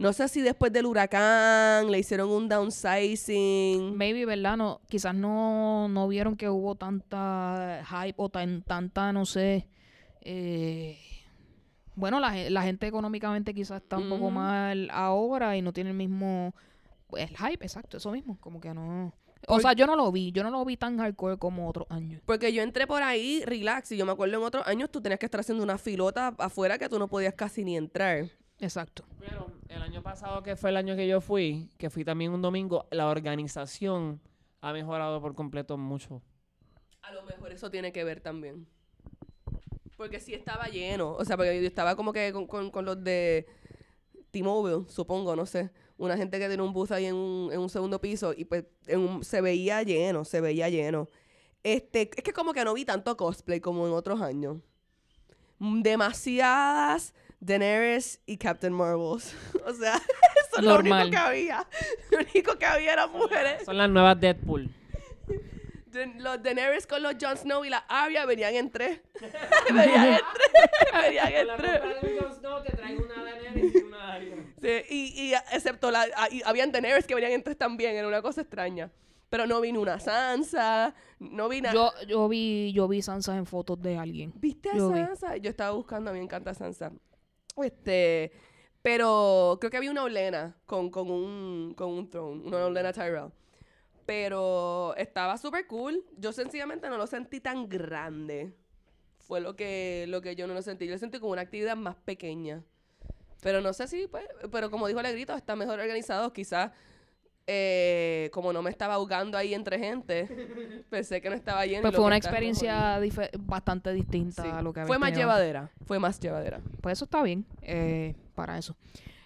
No sé si después del huracán le hicieron un downsizing. Maybe, ¿verdad? No, quizás no, no vieron que hubo tanta hype o tan, tanta, no sé. eh, bueno, la, ge- la gente económicamente quizás está un poco mal ahora y no tiene el mismo. Pues, el hype, exacto, eso mismo. Como que no. O sea, yo no lo vi. Yo no lo vi tan hardcore como otros años. Porque yo entré por ahí, relax, y yo me acuerdo en otros años tú tenías que estar haciendo una filota afuera que tú no podías casi ni entrar. Exacto. Pero el año pasado, que fue el año que yo fui, que fui también un domingo, la organización ha mejorado por completo mucho. A lo mejor eso tiene que ver también. Porque sí estaba lleno. O sea, porque yo estaba como que con, con- con los de T-Mobile, supongo, no sé. Una gente que tiene un bus ahí en un, en un segundo piso y pues en un- se veía lleno, se veía lleno. Este, es que como que no vi tanto cosplay como en otros años. Demasiadas Daenerys y Captain Marvels. (laughs) o sea, (laughs) eso es lo único que había. Lo único que había eran mujeres. Son las nuevas Deadpool. (laughs) Da- los Daenerys con los Jon Snow y la Arya venían en tres. venían en tres. venían en tres. te traigo una Daenerys y una Arya. Sí, y, y excepto la, y habían Daenerys que venían en tres también, era una cosa extraña. Pero no vi ni una Sansa, no vi nada. Yo, yo vi, yo vi Sansa en fotos de alguien. ¿Viste a yo vi. Sansa? Yo estaba buscando, a mí me encanta Sansa. Este, pero creo que había una Olena con, con un, con un throne, una Olena Tyrell. Pero estaba súper cool. Yo sencillamente no lo sentí tan grande. Fue lo que, lo que yo no lo sentí. Yo lo sentí como una actividad más pequeña. Pero no sé si, pues, pero como dijo Alegrito, está mejor organizado. Quizás, eh, como no me estaba ahogando ahí entre gente, (laughs) pensé que no estaba lleno. y Pues fue una experiencia bastante distinta Sí. a lo que había Fue más tenido llevadera. Fue más llevadera. Pues eso está bien, eh, para eso.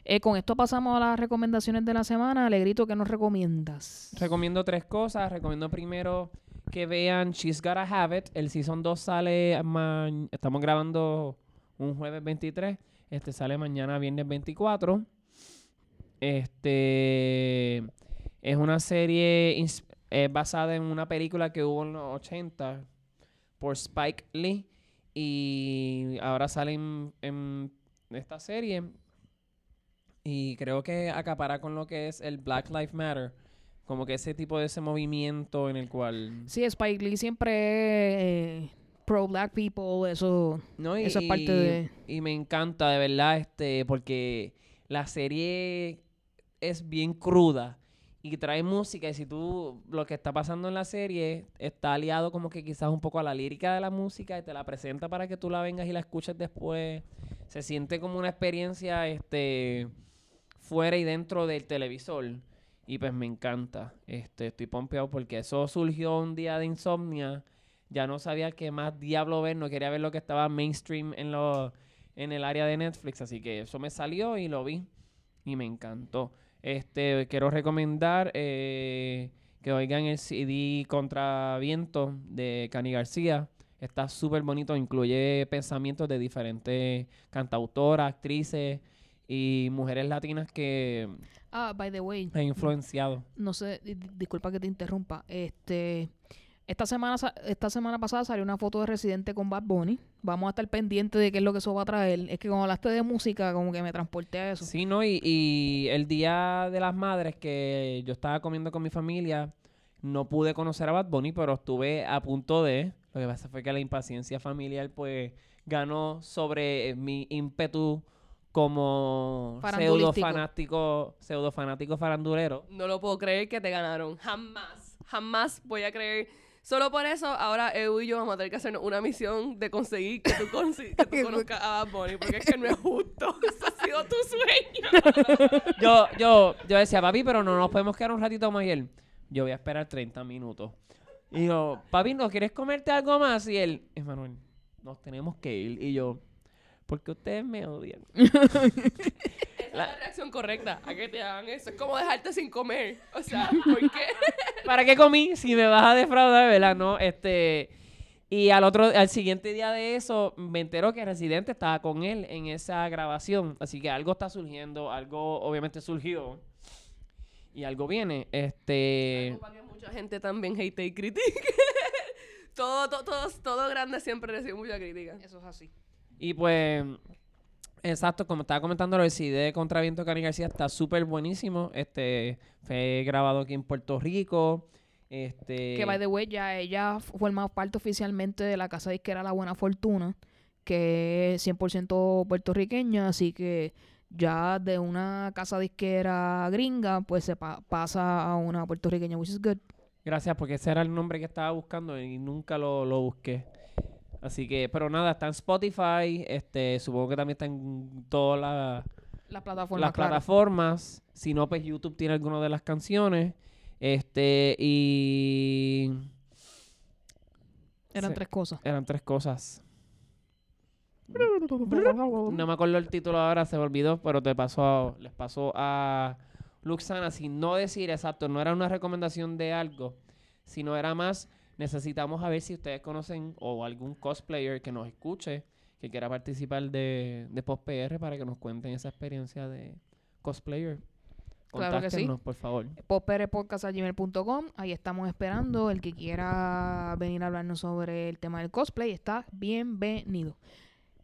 Eh, con esto pasamos a las recomendaciones de la semana. Alegrito, ¿qué nos recomiendas? Recomiendo tres cosas. Recomiendo primero que vean She's Gotta Have It. El Season 2 sale... ma- Estamos grabando un jueves 23. Este sale mañana viernes 24. Este... Es una serie eh, basada en una película que hubo en los 80 por Spike Lee. Y ahora sale en, en esta serie. Y creo que acapara con lo que es el Black Lives Matter. Como que ese tipo de ese movimiento en el cual... Sí, Spike Lee siempre eh, pro black people, eso. No, y, Eso es parte y- de- y me encanta, de verdad, este, porque la serie es bien cruda y trae música. Y si tú, lo que está pasando en la serie está aliado como que quizás un poco a la lírica de la música y te la presenta para que tú la vengas y la escuches después. Se siente como una experiencia, este, fuera y dentro del televisor. Y pues me encanta. Este, estoy pompeado porque eso surgió un día de insomnia. Ya no sabía qué más diablo ver, no quería ver lo que estaba mainstream en lo, en el área de Netflix, así que eso me salió y lo vi y me encantó. Este, quiero recomendar eh, que oigan el CD Contra Viento de Cani García. Está súper bonito, incluye pensamientos de diferentes cantautoras, actrices y mujeres latinas que Ah, by the way, han influenciado. no sé, di- di- disculpa que te interrumpa. Este, esta semana, esta semana pasada salió una foto de Residente con Bad Bunny. Vamos a estar pendientes de qué es lo que eso va a traer. Es que cuando hablaste de música, como que me transporté a eso. Sí, ¿no? Y, y el Día de las Madres que yo estaba comiendo con mi familia, no pude conocer a Bad Bunny, pero estuve a punto de... Lo que pasa fue que la impaciencia familiar, pues, ganó sobre eh, mi ímpetu como pseudo fanático, pseudo fanático farandulero. No lo puedo creer que te ganaron. Jamás. Jamás voy a creer. Solo por eso, ahora Edu y yo vamos a tener que hacer una misión de conseguir que tú, consi- (laughs) que tú conozcas a Bad Bunny, porque es que no es (laughs) justo. (laughs) Eso ha sido tu sueño. Yo, yo, yo decía, papi, pero no nos podemos quedar un ratito más y él, yo voy a esperar 30 minutos. Y yo, papi, ¿no quieres comerte algo más? Y él, Emanuel, nos tenemos que ir. Y yo, porque ustedes me odian. La reacción correcta a que te hagan eso. Es como dejarte sin comer. O sea, (laughs) ¿por qué? ¿Para qué comí? Si me vas a defraudar, ¿verdad? No, este... Y al otro, al siguiente día de eso, me entero que Residente estaba con él en esa grabación. Así que algo está surgiendo, algo obviamente surgió. Y algo viene. Este... Algo para que mucha gente también hate y critique. (laughs) todo, todo, todo, todo grande siempre recibe mucha crítica. Eso es así. Y pues, exacto, como estaba comentando, el CD de Contraviento Cani García está súper buenísimo. Este, fue grabado aquí en Puerto Rico. Este, Que by the way, ya ella forma parte oficialmente de la casa disquera La Buena Fortuna, que es 100% puertorriqueña, así que ya de una casa disquera gringa, pues se pa- pasa a una puertorriqueña, which is good. Gracias, porque ese era el nombre que estaba buscando y nunca lo, lo busqué. Así que, pero nada, está en Spotify, este, supongo que también está en todas las Las plataformas, las claro. plataformas. Si no, pues YouTube tiene alguna de las canciones. Este, y Eran Sí. tres cosas. eran tres cosas. (laughs) No me acuerdo el título ahora, se me olvidó, pero te pasó, les pasó a Luxana, sin no decir exacto, no era una recomendación de algo, sino era más, necesitamos a ver si ustedes conocen o algún cosplayer que nos escuche, que quiera participar de, de Post PR para que nos cuenten esa experiencia de cosplayer. Claro que sí. Contáctenos, por favor. popperepodcast.gmail.com Ahí estamos esperando. El que quiera venir a hablarnos sobre el tema del cosplay está bienvenido.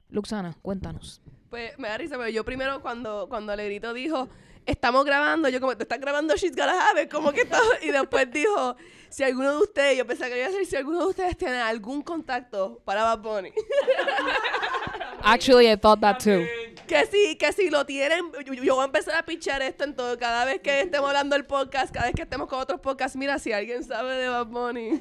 Luxana, cuéntanos. Pues me da risa, pero yo primero cuando, cuando Alegrito dijo, estamos grabando, yo como, ¿te estás grabando She's Gotta Have It? Como que todo, y después dijo, si alguno de ustedes, yo pensaba que iba a decir, si alguno de ustedes tiene algún contacto para Bad Bunny. (laughs) Actually, I thought that too. Que si, que si lo tienen, yo, yo voy a empezar a pichar esto en todo, cada vez que estemos hablando del podcast, cada vez que estemos con otros podcasts, mira, si alguien sabe de Bad Bunny.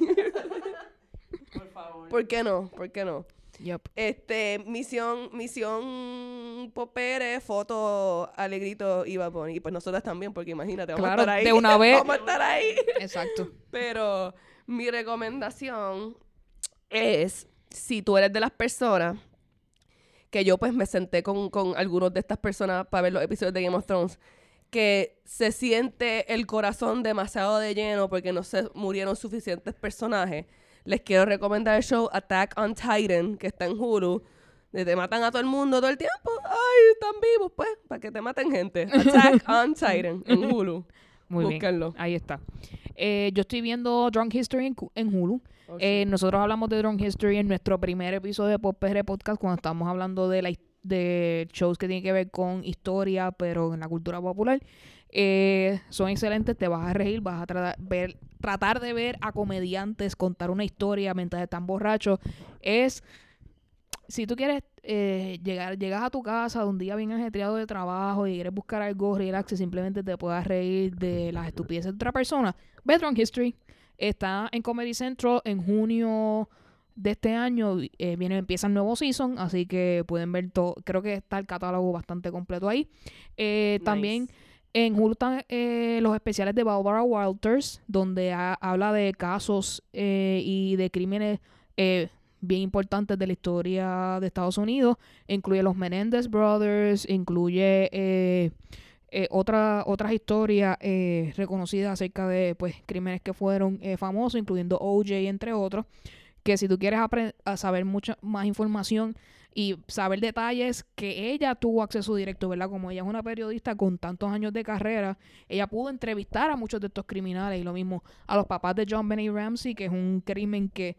Por favor. ¿Por qué no? ¿Por qué no? Yup. Este, misión, misión Popere, foto, Alegrito y Bad Bunny. Y pues nosotras también, porque imagínate, vamos Claro, a estar ahí. de una (laughs) vez. Vamos a estar ahí. Exacto. Pero mi recomendación es, si tú eres de las personas, que yo pues me senté con, con algunos de estas personas para ver los episodios de Game of Thrones, que se siente el corazón demasiado de lleno porque no se murieron suficientes personajes, les quiero recomendar el show Attack on Titan, que está en Hulu. De te matan a todo el mundo todo el tiempo. Ay, están vivos, pues, para que te maten gente. Attack (laughs) on Titan en Hulu. Muy Búsquenlo. bien. Ahí está. Eh, yo estoy viendo Drunk History en, Hulu. Oh, Eh, nosotros hablamos de Drunk History en nuestro primer episodio de Pop PR Podcast cuando estábamos hablando de, la, de shows que tienen que ver con historia, pero en la cultura popular. Eh, son excelentes, te vas a reír, vas a ver, tratar de ver a comediantes contar una historia mientras están borrachos. Es, si tú quieres eh, llegar, llegas a tu casa de un día bien ajetreado de trabajo y quieres buscar algo relax y simplemente te puedas reír de las estupideces de otra persona, ve Drunk History. Está en Comedy Central en junio de este año. eh, viene, empieza el nuevo season, así que pueden ver todo. Creo que está el catálogo bastante completo ahí. Eh, También en Hulu están eh, los especiales de Barbara Walters, donde ha- habla de casos eh, y de crímenes eh, bien importantes de la historia de Estados Unidos. Incluye los Menendez Brothers, incluye eh, eh, otra, otras historias eh, reconocidas acerca de pues crímenes que fueron eh, famosos, incluyendo OJ, entre otros. Que si tú quieres saber mucha más información y saber detalles que ella tuvo acceso directo, ¿verdad? Como ella es una periodista con tantos años de carrera, ella pudo entrevistar a muchos de estos criminales y lo mismo a los papás de John Benny Ramsey, que es un crimen que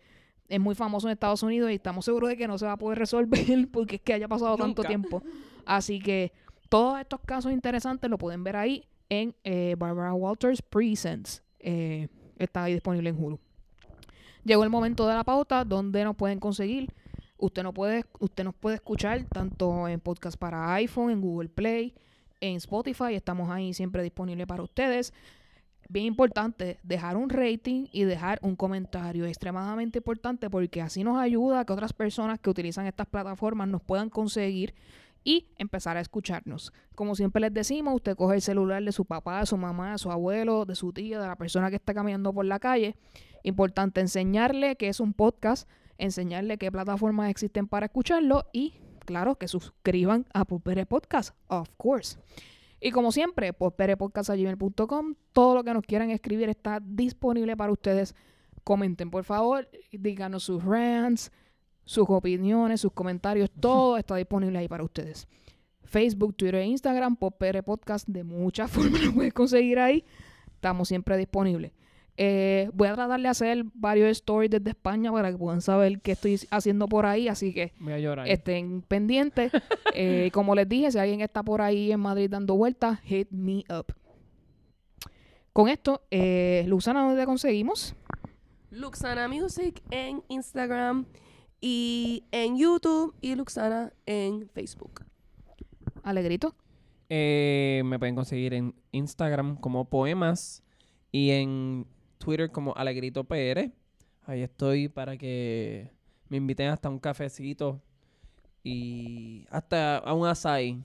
es muy famoso en Estados Unidos y estamos seguros de que no se va a poder resolver (laughs) porque es que haya pasado tanto tiempo. Así que todos estos casos interesantes lo pueden ver ahí en eh, Barbara Walters Presents. Eh, está ahí disponible en Hulu. Llegó el momento de la pauta donde nos pueden conseguir. Usted, no puede, usted nos puede escuchar tanto en podcast para iPhone, en Google Play, en Spotify. Estamos ahí siempre disponibles para ustedes. Bien importante, dejar un rating y dejar un comentario. Extremadamente importante porque así nos ayuda a que otras personas que utilizan estas plataformas nos puedan conseguir y empezar a escucharnos. Como siempre les decimos, usted coge el celular de su papá, de su mamá, de su abuelo, de su tía, de la persona que está caminando por la calle. Importante enseñarle que es un podcast, enseñarle qué plataformas existen para escucharlo y, claro, que suscriban a Popere Podcast, of course. Y como siempre, popperepodcast.gmail.com, todo lo que nos quieran escribir está disponible para ustedes. Comenten, por favor, díganos sus rants, sus opiniones, sus comentarios, todo está disponible ahí para ustedes. Facebook, Twitter e Instagram, Popere Podcast, de muchas (laughs) formas lo puedes conseguir ahí. Estamos siempre disponibles. Eh, voy a tratar de hacer varios stories desde España para que puedan saber qué estoy haciendo por ahí, así que Voy a llorar. estén pendientes. (laughs) Eh, como les dije, si alguien está por ahí en Madrid dando vueltas, hit me up. Con esto, eh, Luzana, ¿dónde te conseguimos? Luxana Music en Instagram y en YouTube y Luxana en Facebook. Alegrito. Eh, me pueden conseguir en Instagram como poemas y en Twitter como Alegrito PR. Ahí estoy para que me inviten hasta un cafecito y hasta a un açaí.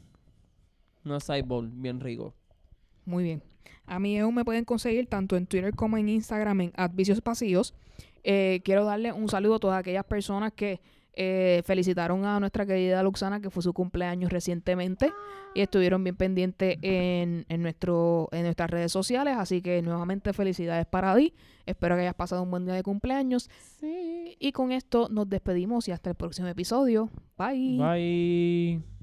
Un açaí bowl bien rico. Muy bien. A mí aún me pueden conseguir tanto en Twitter como en Instagram en Advicios Pasivos. Eh, quiero darle un saludo a todas aquellas personas que eh, felicitaron a nuestra querida Luxana, que fue su cumpleaños recientemente, y estuvieron bien pendientes en, en, nuestro, en nuestras redes sociales. Así que nuevamente felicidades para ti. Espero que hayas pasado un buen día de cumpleaños. Sí. Y con esto nos despedimos y hasta el próximo episodio. Bye. Bye.